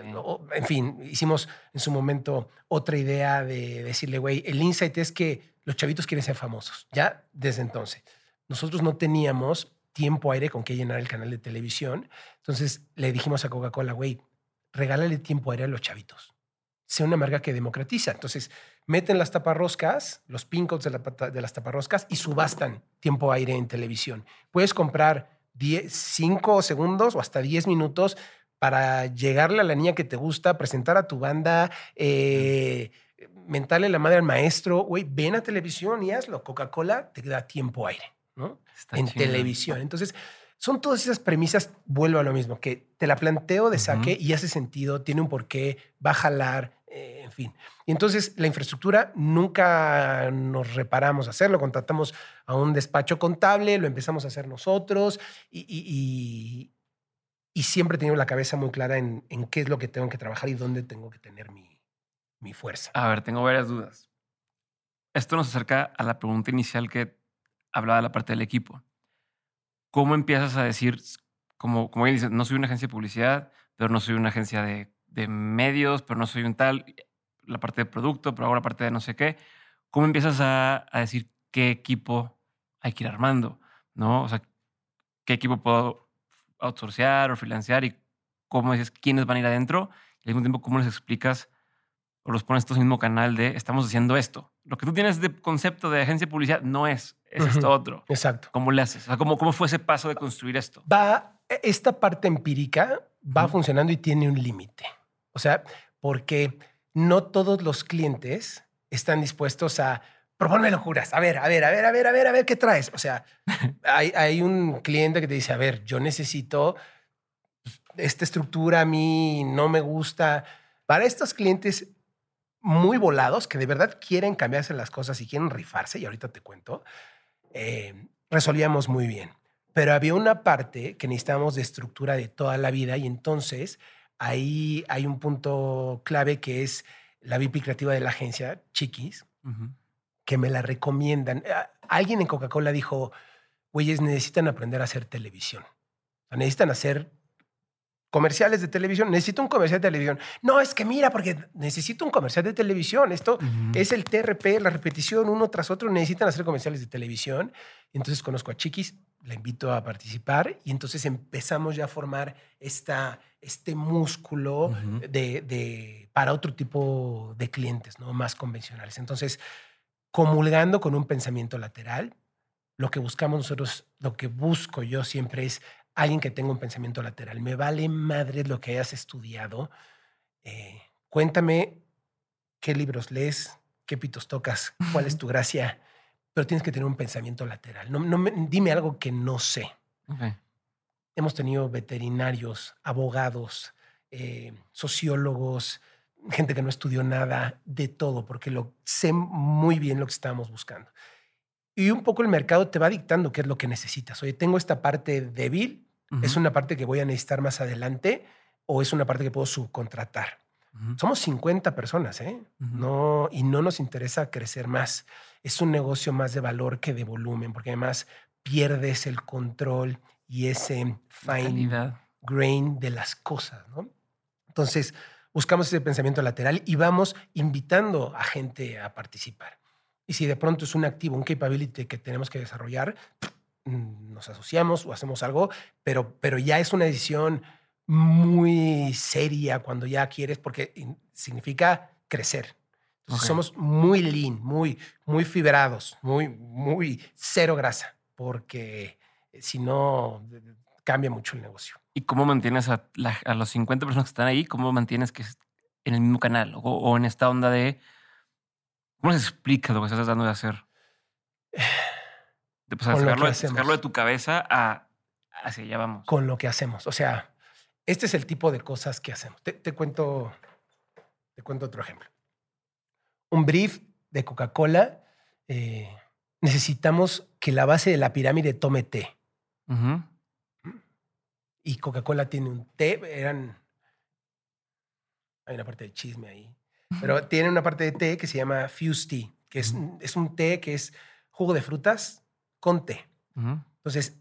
en fin, hicimos en su momento otra idea de decirle, güey, el insight es que los chavitos quieren ser famosos, ya desde entonces. Nosotros no teníamos tiempo aire con que llenar el canal de televisión, entonces le dijimos a Coca-Cola, güey, regálale tiempo aire a los chavitos. Sea una marca que democratiza. Entonces, meten las taparroscas, los pin de, de las taparroscas y subastan tiempo aire en televisión. Puedes comprar 5 segundos o hasta 10 minutos para llegarle a la niña que te gusta, presentar a tu banda, eh, mentarle la madre al maestro, güey, ven a televisión y hazlo. Coca-Cola te da tiempo aire, ¿no? en televisión. Entonces, son todas esas premisas, vuelvo a lo mismo, que te la planteo de saque y hace sentido, tiene un porqué, va a jalar, eh, en fin. Y entonces la infraestructura nunca nos reparamos a hacerlo, contratamos a un despacho contable, lo empezamos a hacer nosotros y, y siempre he tenido la cabeza muy clara en, qué es lo que tengo que trabajar y dónde tengo que tener mi, mi fuerza. A ver, tengo varias dudas. Esto nos acerca a la pregunta inicial que hablaba de la parte del equipo. ¿Cómo empiezas a decir, como, como dices, no soy una agencia de publicidad, pero no soy una agencia de, de medios, pero no soy un tal, la parte de producto, pero ahora la parte de no sé qué? ¿Cómo empiezas a, a decir qué equipo hay que ir armando? ¿No? O sea, ¿qué equipo puedo outsourcear o freelancear y cómo dices quiénes van a ir adentro y al mismo tiempo cómo les explicas o los pones en este mismo canal de estamos haciendo esto. Lo que tú tienes de concepto de agencia de publicidad no es, es esto otro. Exacto. ¿Cómo le haces? O sea, ¿cómo, ¿cómo fue ese paso de construir esto? Va, e, esta parte empírica va funcionando y tiene un límite. O sea, porque no todos los clientes están dispuestos a proponme locuras. A ver, a ver, a ver, a ver, a ver, a ver, ¿qué traes? O sea, hay, hay un cliente que te dice, a ver, yo necesito esta estructura, a mí no me gusta. Para estos clientes muy volados, que de verdad quieren cambiarse las cosas y quieren rifarse, y ahorita te cuento, eh, resolvíamos muy bien. Pero había una parte que necesitábamos de estructura de toda la vida y entonces ahí hay un punto clave que es la VIP creativa de la agencia, Chiquis, que me la recomiendan. Ah, alguien en Coca-Cola dijo, güeyes, necesitan aprender a hacer televisión. necesitan hacer comerciales de televisión. Necesito un comercial de televisión. No, es que mira, porque necesito un comercial de televisión. Esto es el TRP, la repetición uno tras otro. Necesitan hacer comerciales de televisión. Entonces conozco a Chiquis, la invito a participar y entonces empezamos ya a formar esta, este músculo de, de, para otro tipo de clientes, ¿no? Más convencionales. Entonces, comulgando con un pensamiento lateral. Lo que buscamos nosotros, lo que busco yo siempre es alguien que tenga un pensamiento lateral. Me vale madre lo que hayas estudiado. Eh, cuéntame qué libros lees, qué pitos tocas, cuál es tu gracia, pero tienes que tener un pensamiento lateral. No, no dime algo que no sé. Hemos tenido veterinarios, abogados, eh, sociólogos, gente que no estudió nada, de todo, porque lo sé muy bien lo que estábamos buscando. Y un poco el mercado te va dictando qué es lo que necesitas. Oye, tengo esta parte débil, es una parte que voy a necesitar más adelante o es una parte que puedo subcontratar. Somos 50 personas, ¿eh? no, y no nos interesa crecer más. Es un negocio más de valor que de volumen, porque además pierdes el control y ese fine grain de las cosas. ¿no? Entonces, buscamos ese pensamiento lateral y vamos invitando a gente a participar. Y si de pronto es un activo, un capability que tenemos que desarrollar, mm, nos asociamos o hacemos algo, pero, pero ya es una decisión muy seria cuando ya quieres, porque significa crecer. somos muy lean, muy, muy fibrados, muy, muy cero grasa, porque si no, cambia mucho el negocio. ¿Y cómo mantienes a, los 50 personas que están ahí? ¿Cómo mantienes que en el mismo canal o, en esta onda de cómo se explica lo que estás tratando de hacer. De, pues, sacarlo, de tu cabeza a hacia allá vamos. Con lo que hacemos. O sea, este es el tipo de cosas que hacemos. Te, cuento, te cuento otro ejemplo. Un brief de Coca-Cola. Eh, necesitamos que la base de la pirámide tome té. Y Coca-Cola tiene un té, eran... Hay una parte de chisme ahí. Pero tiene una parte de té que se llama Fuse Tea, que es, es un té que es jugo de frutas con té. Entonces,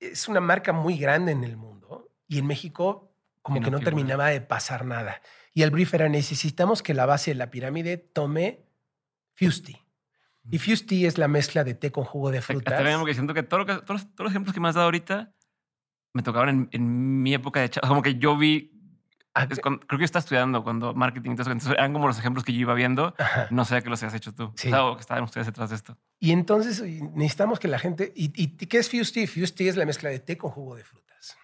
es una marca muy grande en el mundo y en México como que no terminaba de pasar nada. Y el brief era, necesitamos que la base de la pirámide tome Fuse Tea. Y Fuse Tea es la mezcla de té con jugo de frutas. También que siento que, todos, todos los ejemplos que me has dado ahorita me tocaban en, mi época de chavo. Como que yo vi ah, creo que estaba estudiando cuando marketing, entonces, eran como los ejemplos que yo iba viendo. No sé que los hayas hecho tú. Sí. O que estaban ustedes detrás de esto. Y entonces necesitamos que la gente. ¿Y, y qué es Fuse Tea? Fuse Tea es la mezcla de té con jugo de frutas.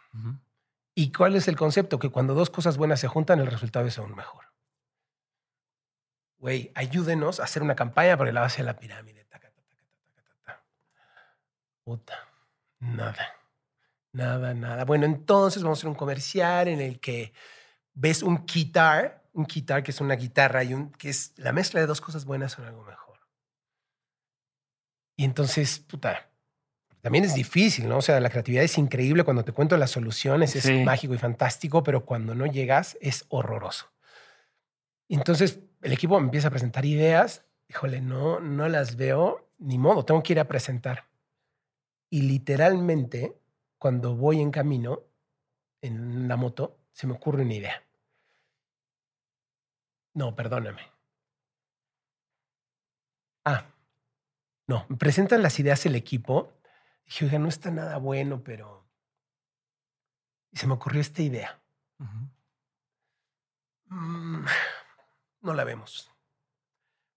¿Y cuál es el concepto? Que cuando dos cosas buenas se juntan, el resultado es aún mejor güey, ayúdenos a hacer una campaña por la base de la pirámide. Puta, nada, nada, nada. Bueno, entonces vamos a hacer un comercial en el que ves un guitar, un guitar que es una guitarra y un, que es la mezcla de dos cosas buenas con algo mejor. Y entonces, puta, también es difícil, ¿no? O sea, la creatividad es increíble cuando te cuento las soluciones, es mágico y fantástico, pero cuando no llegas es horroroso. Entonces el equipo me empieza a presentar ideas, híjole, no, no las veo, ni modo, tengo que ir a presentar. Y literalmente, cuando voy en camino, en la moto, se me ocurre una idea. No, perdóname. Ah, no, me presentan las ideas el equipo. Dije, oiga, no está nada bueno, pero... Y se me ocurrió esta idea no la vemos.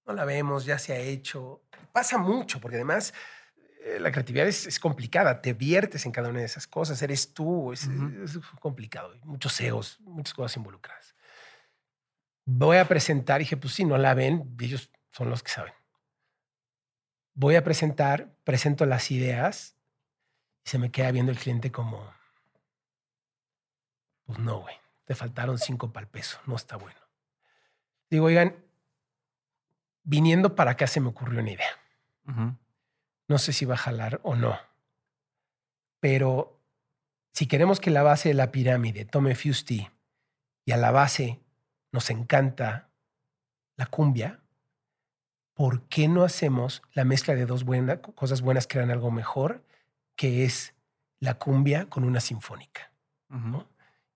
No la vemos, ya se ha hecho. Pasa mucho, porque además la creatividad es, complicada, te viertes en cada una de esas cosas, eres tú, es, complicado, muchos egos, muchas cosas involucradas. Voy a presentar, dije, pues sí, no la ven, ellos son los que saben. Voy a presentar, presento las ideas y se me queda viendo el cliente como, pues no, güey, te faltaron cinco para el peso, no está bueno. Digo, oigan, viniendo para acá se me ocurrió una idea. No sé si va a jalar o no, pero si queremos que la base de la pirámide tome Fusty y a la base nos encanta la cumbia, ¿por qué no hacemos la mezcla de dos buenas, cosas buenas que eran algo mejor, que es la cumbia con una sinfónica?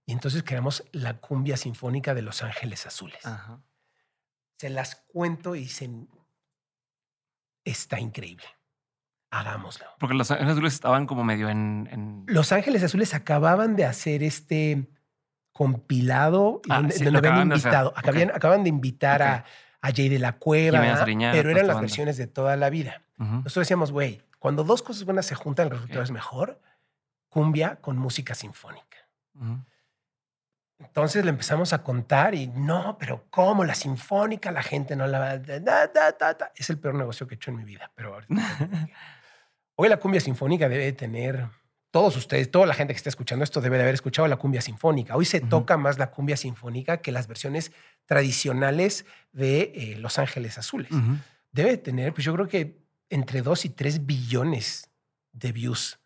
Y entonces creamos la cumbia sinfónica de Los Ángeles Azules se las cuento y dicen, está increíble. Hagámoslo. Porque Los Ángeles Azules estaban como medio en... Los Ángeles Azules acababan de hacer este compilado ah, donde, habían invitado. Acaban, de invitar a, a, Jay de la Cueva, pero eran las versiones de toda la vida. Nosotros decíamos, güey, cuando dos cosas buenas se juntan, el resultado es mejor. Cumbia con música sinfónica. Entonces le empezamos a contar y no, pero ¿cómo? La sinfónica, la gente no la va. es el peor negocio que he hecho en mi vida. Pero hoy la cumbia sinfónica debe tener. Todos ustedes, toda la gente que está escuchando esto debe de haber escuchado la cumbia sinfónica. Hoy se toca más la cumbia sinfónica que las versiones tradicionales de eh, Los Ángeles Azules. Debe tener, pues yo creo que entre 2 y 3 billones de views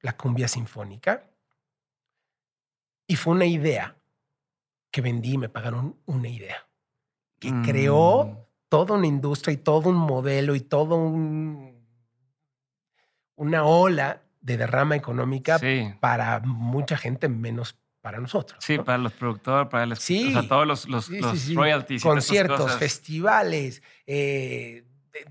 la cumbia sinfónica. Y fue una idea que vendí y me pagaron una idea, que creó mm. toda una industria y todo un modelo y todo un, una ola de derrama económica para mucha gente, menos para nosotros. Sí, para los productores, para los, sí. todos los, los, royalties. Conciertos, festivales, eh,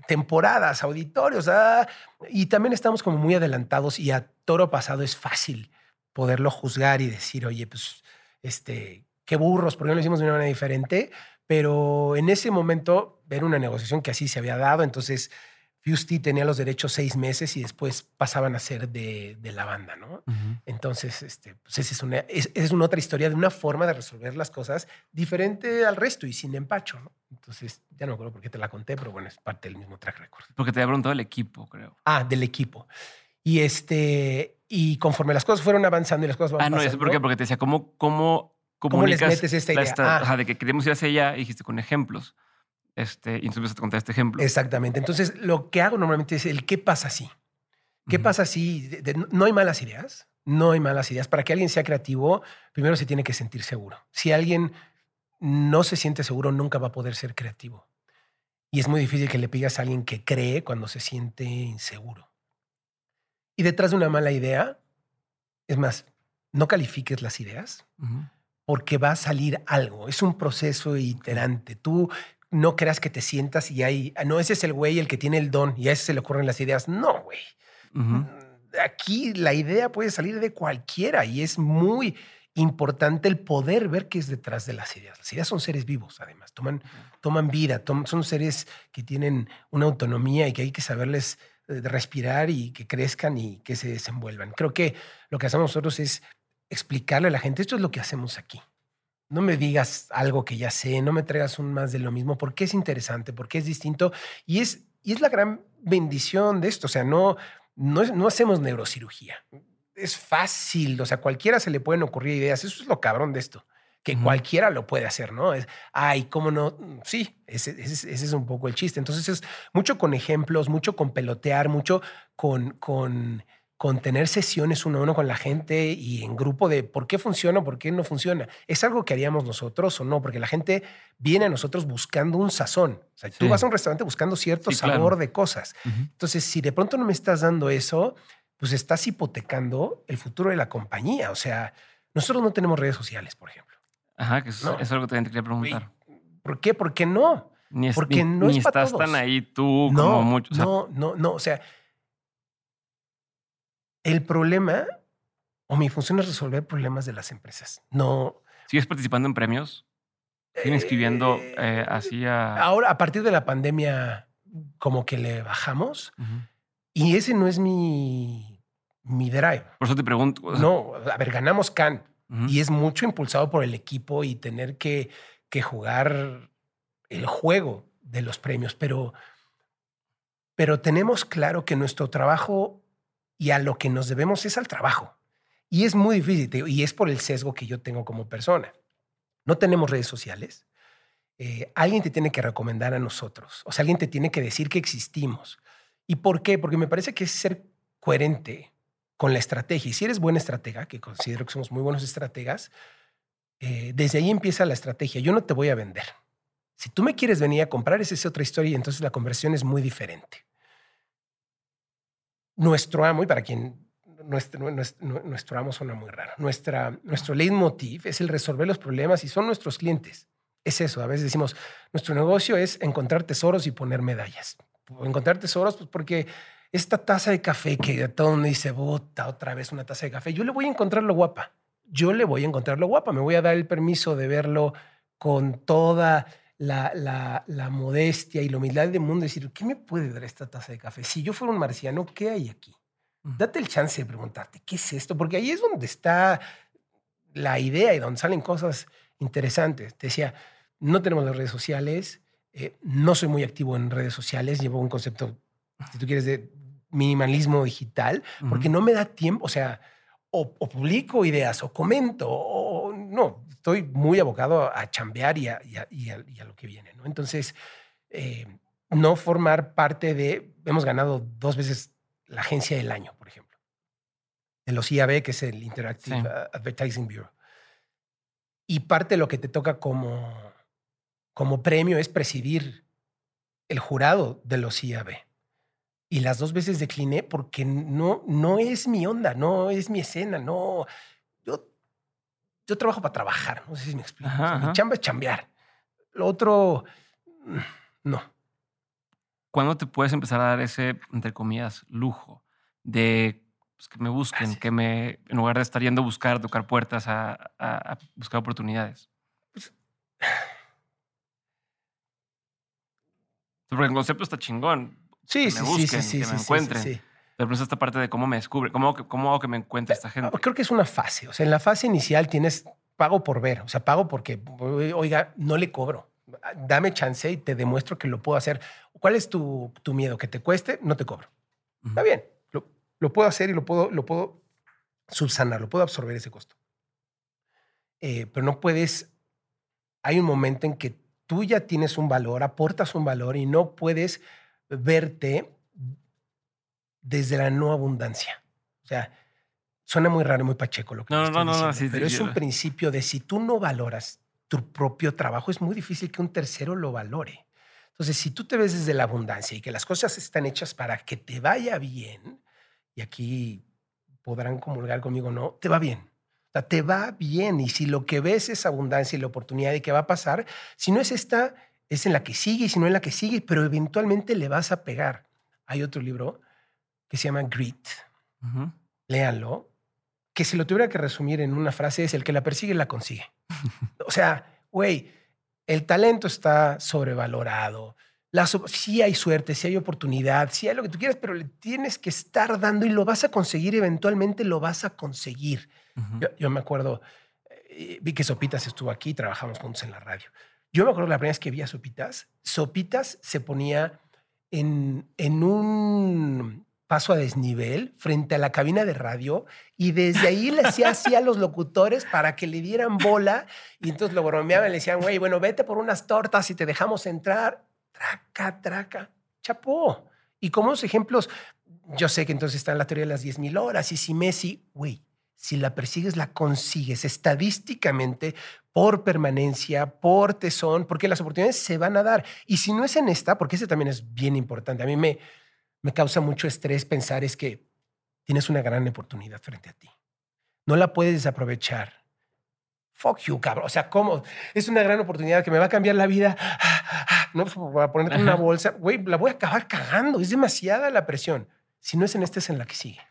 temporadas, auditorios. Ah, y también estamos como muy adelantados y a toro pasado es fácil poderlo juzgar y decir, oye, pues, este, qué burros, porque no lo hicimos de una manera diferente, pero en ese momento era una negociación que así se había dado, entonces Fusty tenía los derechos seis meses y después pasaban a ser de, la banda, ¿no? Entonces, este, pues esa es una, es, una otra historia de una forma de resolver las cosas diferente al resto y sin empacho, ¿no? Entonces, ya no me acuerdo por qué te la conté, pero bueno, es parte del mismo track record. Porque te había preguntado el equipo, creo. Ah, del equipo. Y este, y conforme las cosas fueron avanzando y las cosas van Ah, no, es porque, porque te decía, ¿cómo, cómo, ¿Cómo les metes esta idea? Ah. de que queremos ir hacia allá, dijiste con ejemplos. Este, y entonces contar este ejemplo. Exactamente. Entonces, lo que hago normalmente es el qué pasa si. ¿Qué pasa si no hay malas ideas? No hay malas ideas. Para que alguien sea creativo, primero se tiene que sentir seguro. Si alguien no se siente seguro, nunca va a poder ser creativo. Y es muy difícil que le pidas a alguien que cree cuando se siente inseguro. Y detrás de una mala idea, es más, no califiques las ideas porque va a salir algo. Es un proceso iterante. Tú no creas que te sientas y hay, ah, no, ese es el güey el que tiene el don y a ese se le ocurren las ideas. No, güey. Mm, aquí la idea puede salir de cualquiera y es muy importante el poder ver qué es detrás de las ideas. Las ideas son seres vivos, además, toman, toman vida, son seres que tienen una autonomía y que hay que saberles eh, respirar y que crezcan y que se desenvuelvan. Creo que lo que hacemos nosotros es explicarle a la gente, esto es lo que hacemos aquí no me digas algo que ya sé, no me traigas un más de lo mismo, porque es interesante, porque es distinto y es, y es la gran bendición de esto. O sea, no, no, no hacemos neurocirugía. Es fácil, o sea, cualquiera se le pueden ocurrir ideas. Eso es lo cabrón de esto, que cualquiera lo puede hacer, ¿no? Es, ay, ¿cómo no? Sí, ese, ese, ese, es un poco el chiste. Entonces es mucho con ejemplos, mucho con pelotear, mucho con, con con tener sesiones uno a uno con la gente y en grupo de por qué funciona, por qué no funciona. ¿Es algo que haríamos nosotros o no? Porque la gente viene a nosotros buscando un sazón. O sea, tú vas a un restaurante buscando cierto sabor de cosas. Entonces, si de pronto no me estás dando eso, pues estás hipotecando el futuro de la compañía. O sea, nosotros no tenemos redes sociales, por ejemplo. Ajá, que eso, es algo que te quería preguntar. ¿Por qué? ¿Por qué no? Ni, Porque no es estás tan ahí tú como muchos. no, no, no. O sea, el problema o mi función es resolver problemas de las empresas. No. ¿Sigues participando en premios? ¿Sigues inscribiendo eh, eh, así a...? Ahora, a partir de la pandemia, como que le bajamos. Y ese no es mi, mi drive. Por eso te pregunto. no, a ver, ganamos Cannes. Y es mucho impulsado por el equipo y tener que, que jugar el juego de los premios. Pero, pero tenemos claro que nuestro trabajo y a lo que nos debemos es al trabajo. Y es muy difícil y es por el sesgo que yo tengo como persona. No tenemos redes sociales. Eh, alguien te tiene que recomendar a nosotros. O sea, alguien te tiene que decir que existimos. ¿Y por qué? Porque me parece que es ser coherente con la estrategia. Y si eres buena estratega, que considero que somos muy buenos estrategas, eh, desde ahí empieza la estrategia. Yo no te voy a vender. Si tú me quieres venir a comprar, esa es otra historia y entonces la conversión es muy diferente nuestro amo, y para quien nuestro, nuestro, amo suena muy raro, nuestra, nuestro leitmotiv es el resolver los problemas y son nuestros clientes. Es eso, a veces decimos, nuestro negocio es encontrar tesoros y poner medallas. Encontrar tesoros, pues porque esta taza de café que todo mundo dice, bota otra vez una taza de café, yo le voy a encontrar lo guapa. Yo le voy a encontrar lo guapa. Me voy a dar el permiso de verlo con toda la, la, modestia y la humildad del mundo, decir, ¿qué me puede dar esta taza de café? Si yo fuera un marciano, ¿qué hay aquí? Date el chance de preguntarte, ¿qué es esto? Porque ahí es donde está la idea y donde salen cosas interesantes. Te decía, no tenemos las redes sociales, eh, no soy muy activo en redes sociales, llevo un concepto, si tú quieres, de minimalismo digital, porque no me da tiempo, o sea, o, o, publico ideas, o comento, o no, estoy muy abocado a chambear y a, lo que viene. ¿no? Entonces, eh, no formar parte de, hemos ganado dos veces la agencia del año, por ejemplo, de los IAB, que es el Interactive Advertising Bureau. Y parte de lo que te toca como, como premio es presidir el jurado de los IAB. Y las dos veces decliné porque no, no es mi onda, no es mi escena, no. Yo trabajo para trabajar, no sé si me explico. mi chamba es chambear. Lo otro, mm, no. ¿Cuándo te puedes empezar a dar ese, entre comillas, lujo de pues, que me busquen, que me, en lugar de estar yendo a buscar, tocar puertas, a, buscar oportunidades? Pues, porque el concepto está chingón. Sí, que me busquen, que me encuentren. Pero pues esta parte de cómo me descubre, cómo, cómo hago que me encuentre esta gente. Creo que es una fase. O sea, en la fase inicial tienes pago por ver. O sea, pago porque, oiga, no le cobro. Dame chance y te demuestro que lo puedo hacer. ¿Cuál es tu, tu miedo? ¿Que te cueste? No te cobro. Está bien. Lo, lo, puedo hacer y lo puedo, lo puedo subsanar, lo puedo absorber ese costo. Eh, pero no puedes. Hay un momento en que tú ya tienes un valor, aportas un valor y no puedes verte desde la no abundancia. O sea, suena muy raro y muy pacheco lo que no, no, no, pero es un principio de si tú no valoras tu propio trabajo, es muy difícil que un tercero lo valore. Entonces, si tú te ves desde la abundancia y que las cosas están hechas para que te vaya bien, y aquí podrán comulgar conmigo, no, te va bien. O sea, te va bien. Y si lo que ves es abundancia y la oportunidad de que va a pasar, si no es esta, es en la que sigue, y si no en la que sigue, pero eventualmente le vas a pegar. Hay otro libro que se llama Grit. Léanlo. Que si lo tuviera que resumir en una frase es el que la persigue la consigue. o sea, güey, el talento está sobrevalorado. La, sí hay suerte, sí hay oportunidad, sí hay lo que tú quieras, pero le tienes que estar dando y lo vas a conseguir, eventualmente lo vas a conseguir. yo, me acuerdo, eh, vi que Sopitas estuvo aquí, trabajamos juntos en la radio. Yo me acuerdo la primera vez que vi a Sopitas, Sopitas se ponía en, en un paso a desnivel frente a la cabina de radio y desde ahí le hacía así a los locutores para que le dieran bola y entonces lo bromeaban, le decían, güey, bueno, vete por unas tortas y te dejamos entrar. Traca, traca, chapó. Y como los ejemplos, yo sé que entonces está en la teoría de las 10 mil horas y si Messi, güey, si la persigues, la consigues estadísticamente por permanencia, por tesón, porque las oportunidades se van a dar. Y si no es en esta, porque ese también es bien importante, a mí me, me causa mucho estrés pensar es que tienes una gran oportunidad frente a ti. No la puedes desaprovechar. Fuck you, cabrón. O sea, ¿cómo? Es una gran oportunidad que me va a cambiar la vida. No, pues, voy a ponerte una bolsa. Güey, la voy a acabar cagando. Es demasiada la presión. Si no es en esta, es en la que sigue.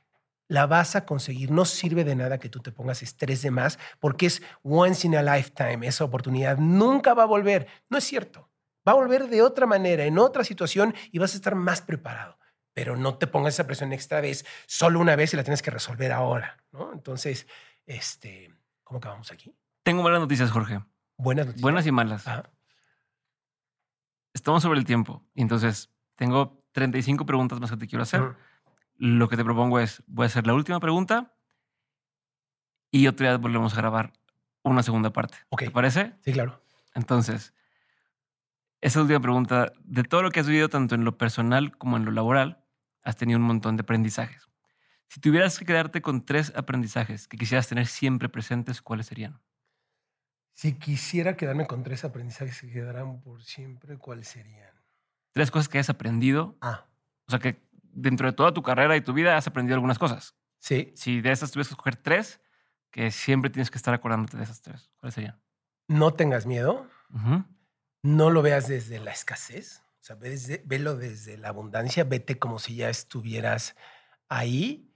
La vas a conseguir. No sirve de nada que tú te pongas estrés de más porque es once in a lifetime. Esa oportunidad nunca va a volver. No es cierto. Va a volver de otra manera, en otra situación y vas a estar más preparado pero no te pongas esa presión extra vez solo una vez y la tienes que resolver ahora, ¿no? Entonces, este, ¿cómo acabamos aquí? Tengo buenas noticias, Jorge. Buenas noticias. Buenas y malas. Estamos sobre el tiempo. Entonces, tengo 35 preguntas más que te quiero hacer. Lo que te propongo es, voy a hacer la última pregunta y otro día volvemos a grabar una segunda parte. ¿Te parece? Sí, claro. Entonces, esa última pregunta, de todo lo que has vivido tanto en lo personal como en lo laboral, has tenido un montón de aprendizajes. Si tuvieras que quedarte con tres aprendizajes que quisieras tener siempre presentes, ¿cuáles serían? Si quisiera quedarme con tres aprendizajes que quedarán por siempre, ¿cuáles serían? Tres cosas que hayas aprendido. Ah. O sea, que dentro de toda tu carrera y tu vida has aprendido algunas cosas. Sí. Si de esas tuvieras que escoger tres, que siempre tienes que estar acordándote de esas tres, ¿cuáles serían? No tengas miedo. No lo veas desde la escasez. O sea, velo desde la abundancia, vete como si ya estuvieras ahí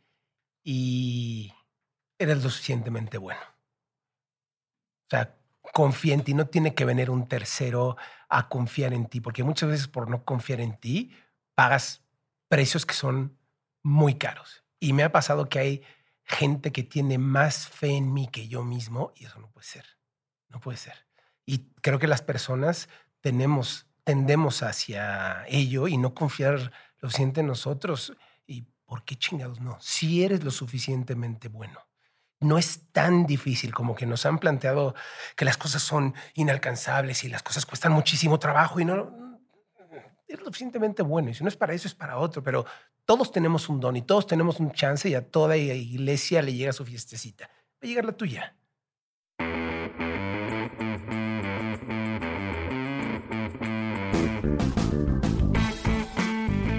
y eres lo suficientemente bueno. O sea, confía en ti, no tiene que venir un tercero a confiar en ti, porque muchas veces por no confiar en ti pagas precios que son muy caros. Y me ha pasado que hay gente que tiene más fe en mí que yo mismo y eso no puede ser. No puede ser. Y creo que las personas tenemos tendemos hacia ello y no confiar lo siente nosotros. ¿Y por qué chingados no? Si eres lo suficientemente bueno. No es tan difícil como que nos han planteado que las cosas son inalcanzables y las cosas cuestan muchísimo trabajo y no es lo suficientemente bueno. Y si no es para eso, es para otro. Pero todos tenemos un don y todos tenemos un chance y a toda iglesia le llega su fiestecita. Va a llegar la tuya.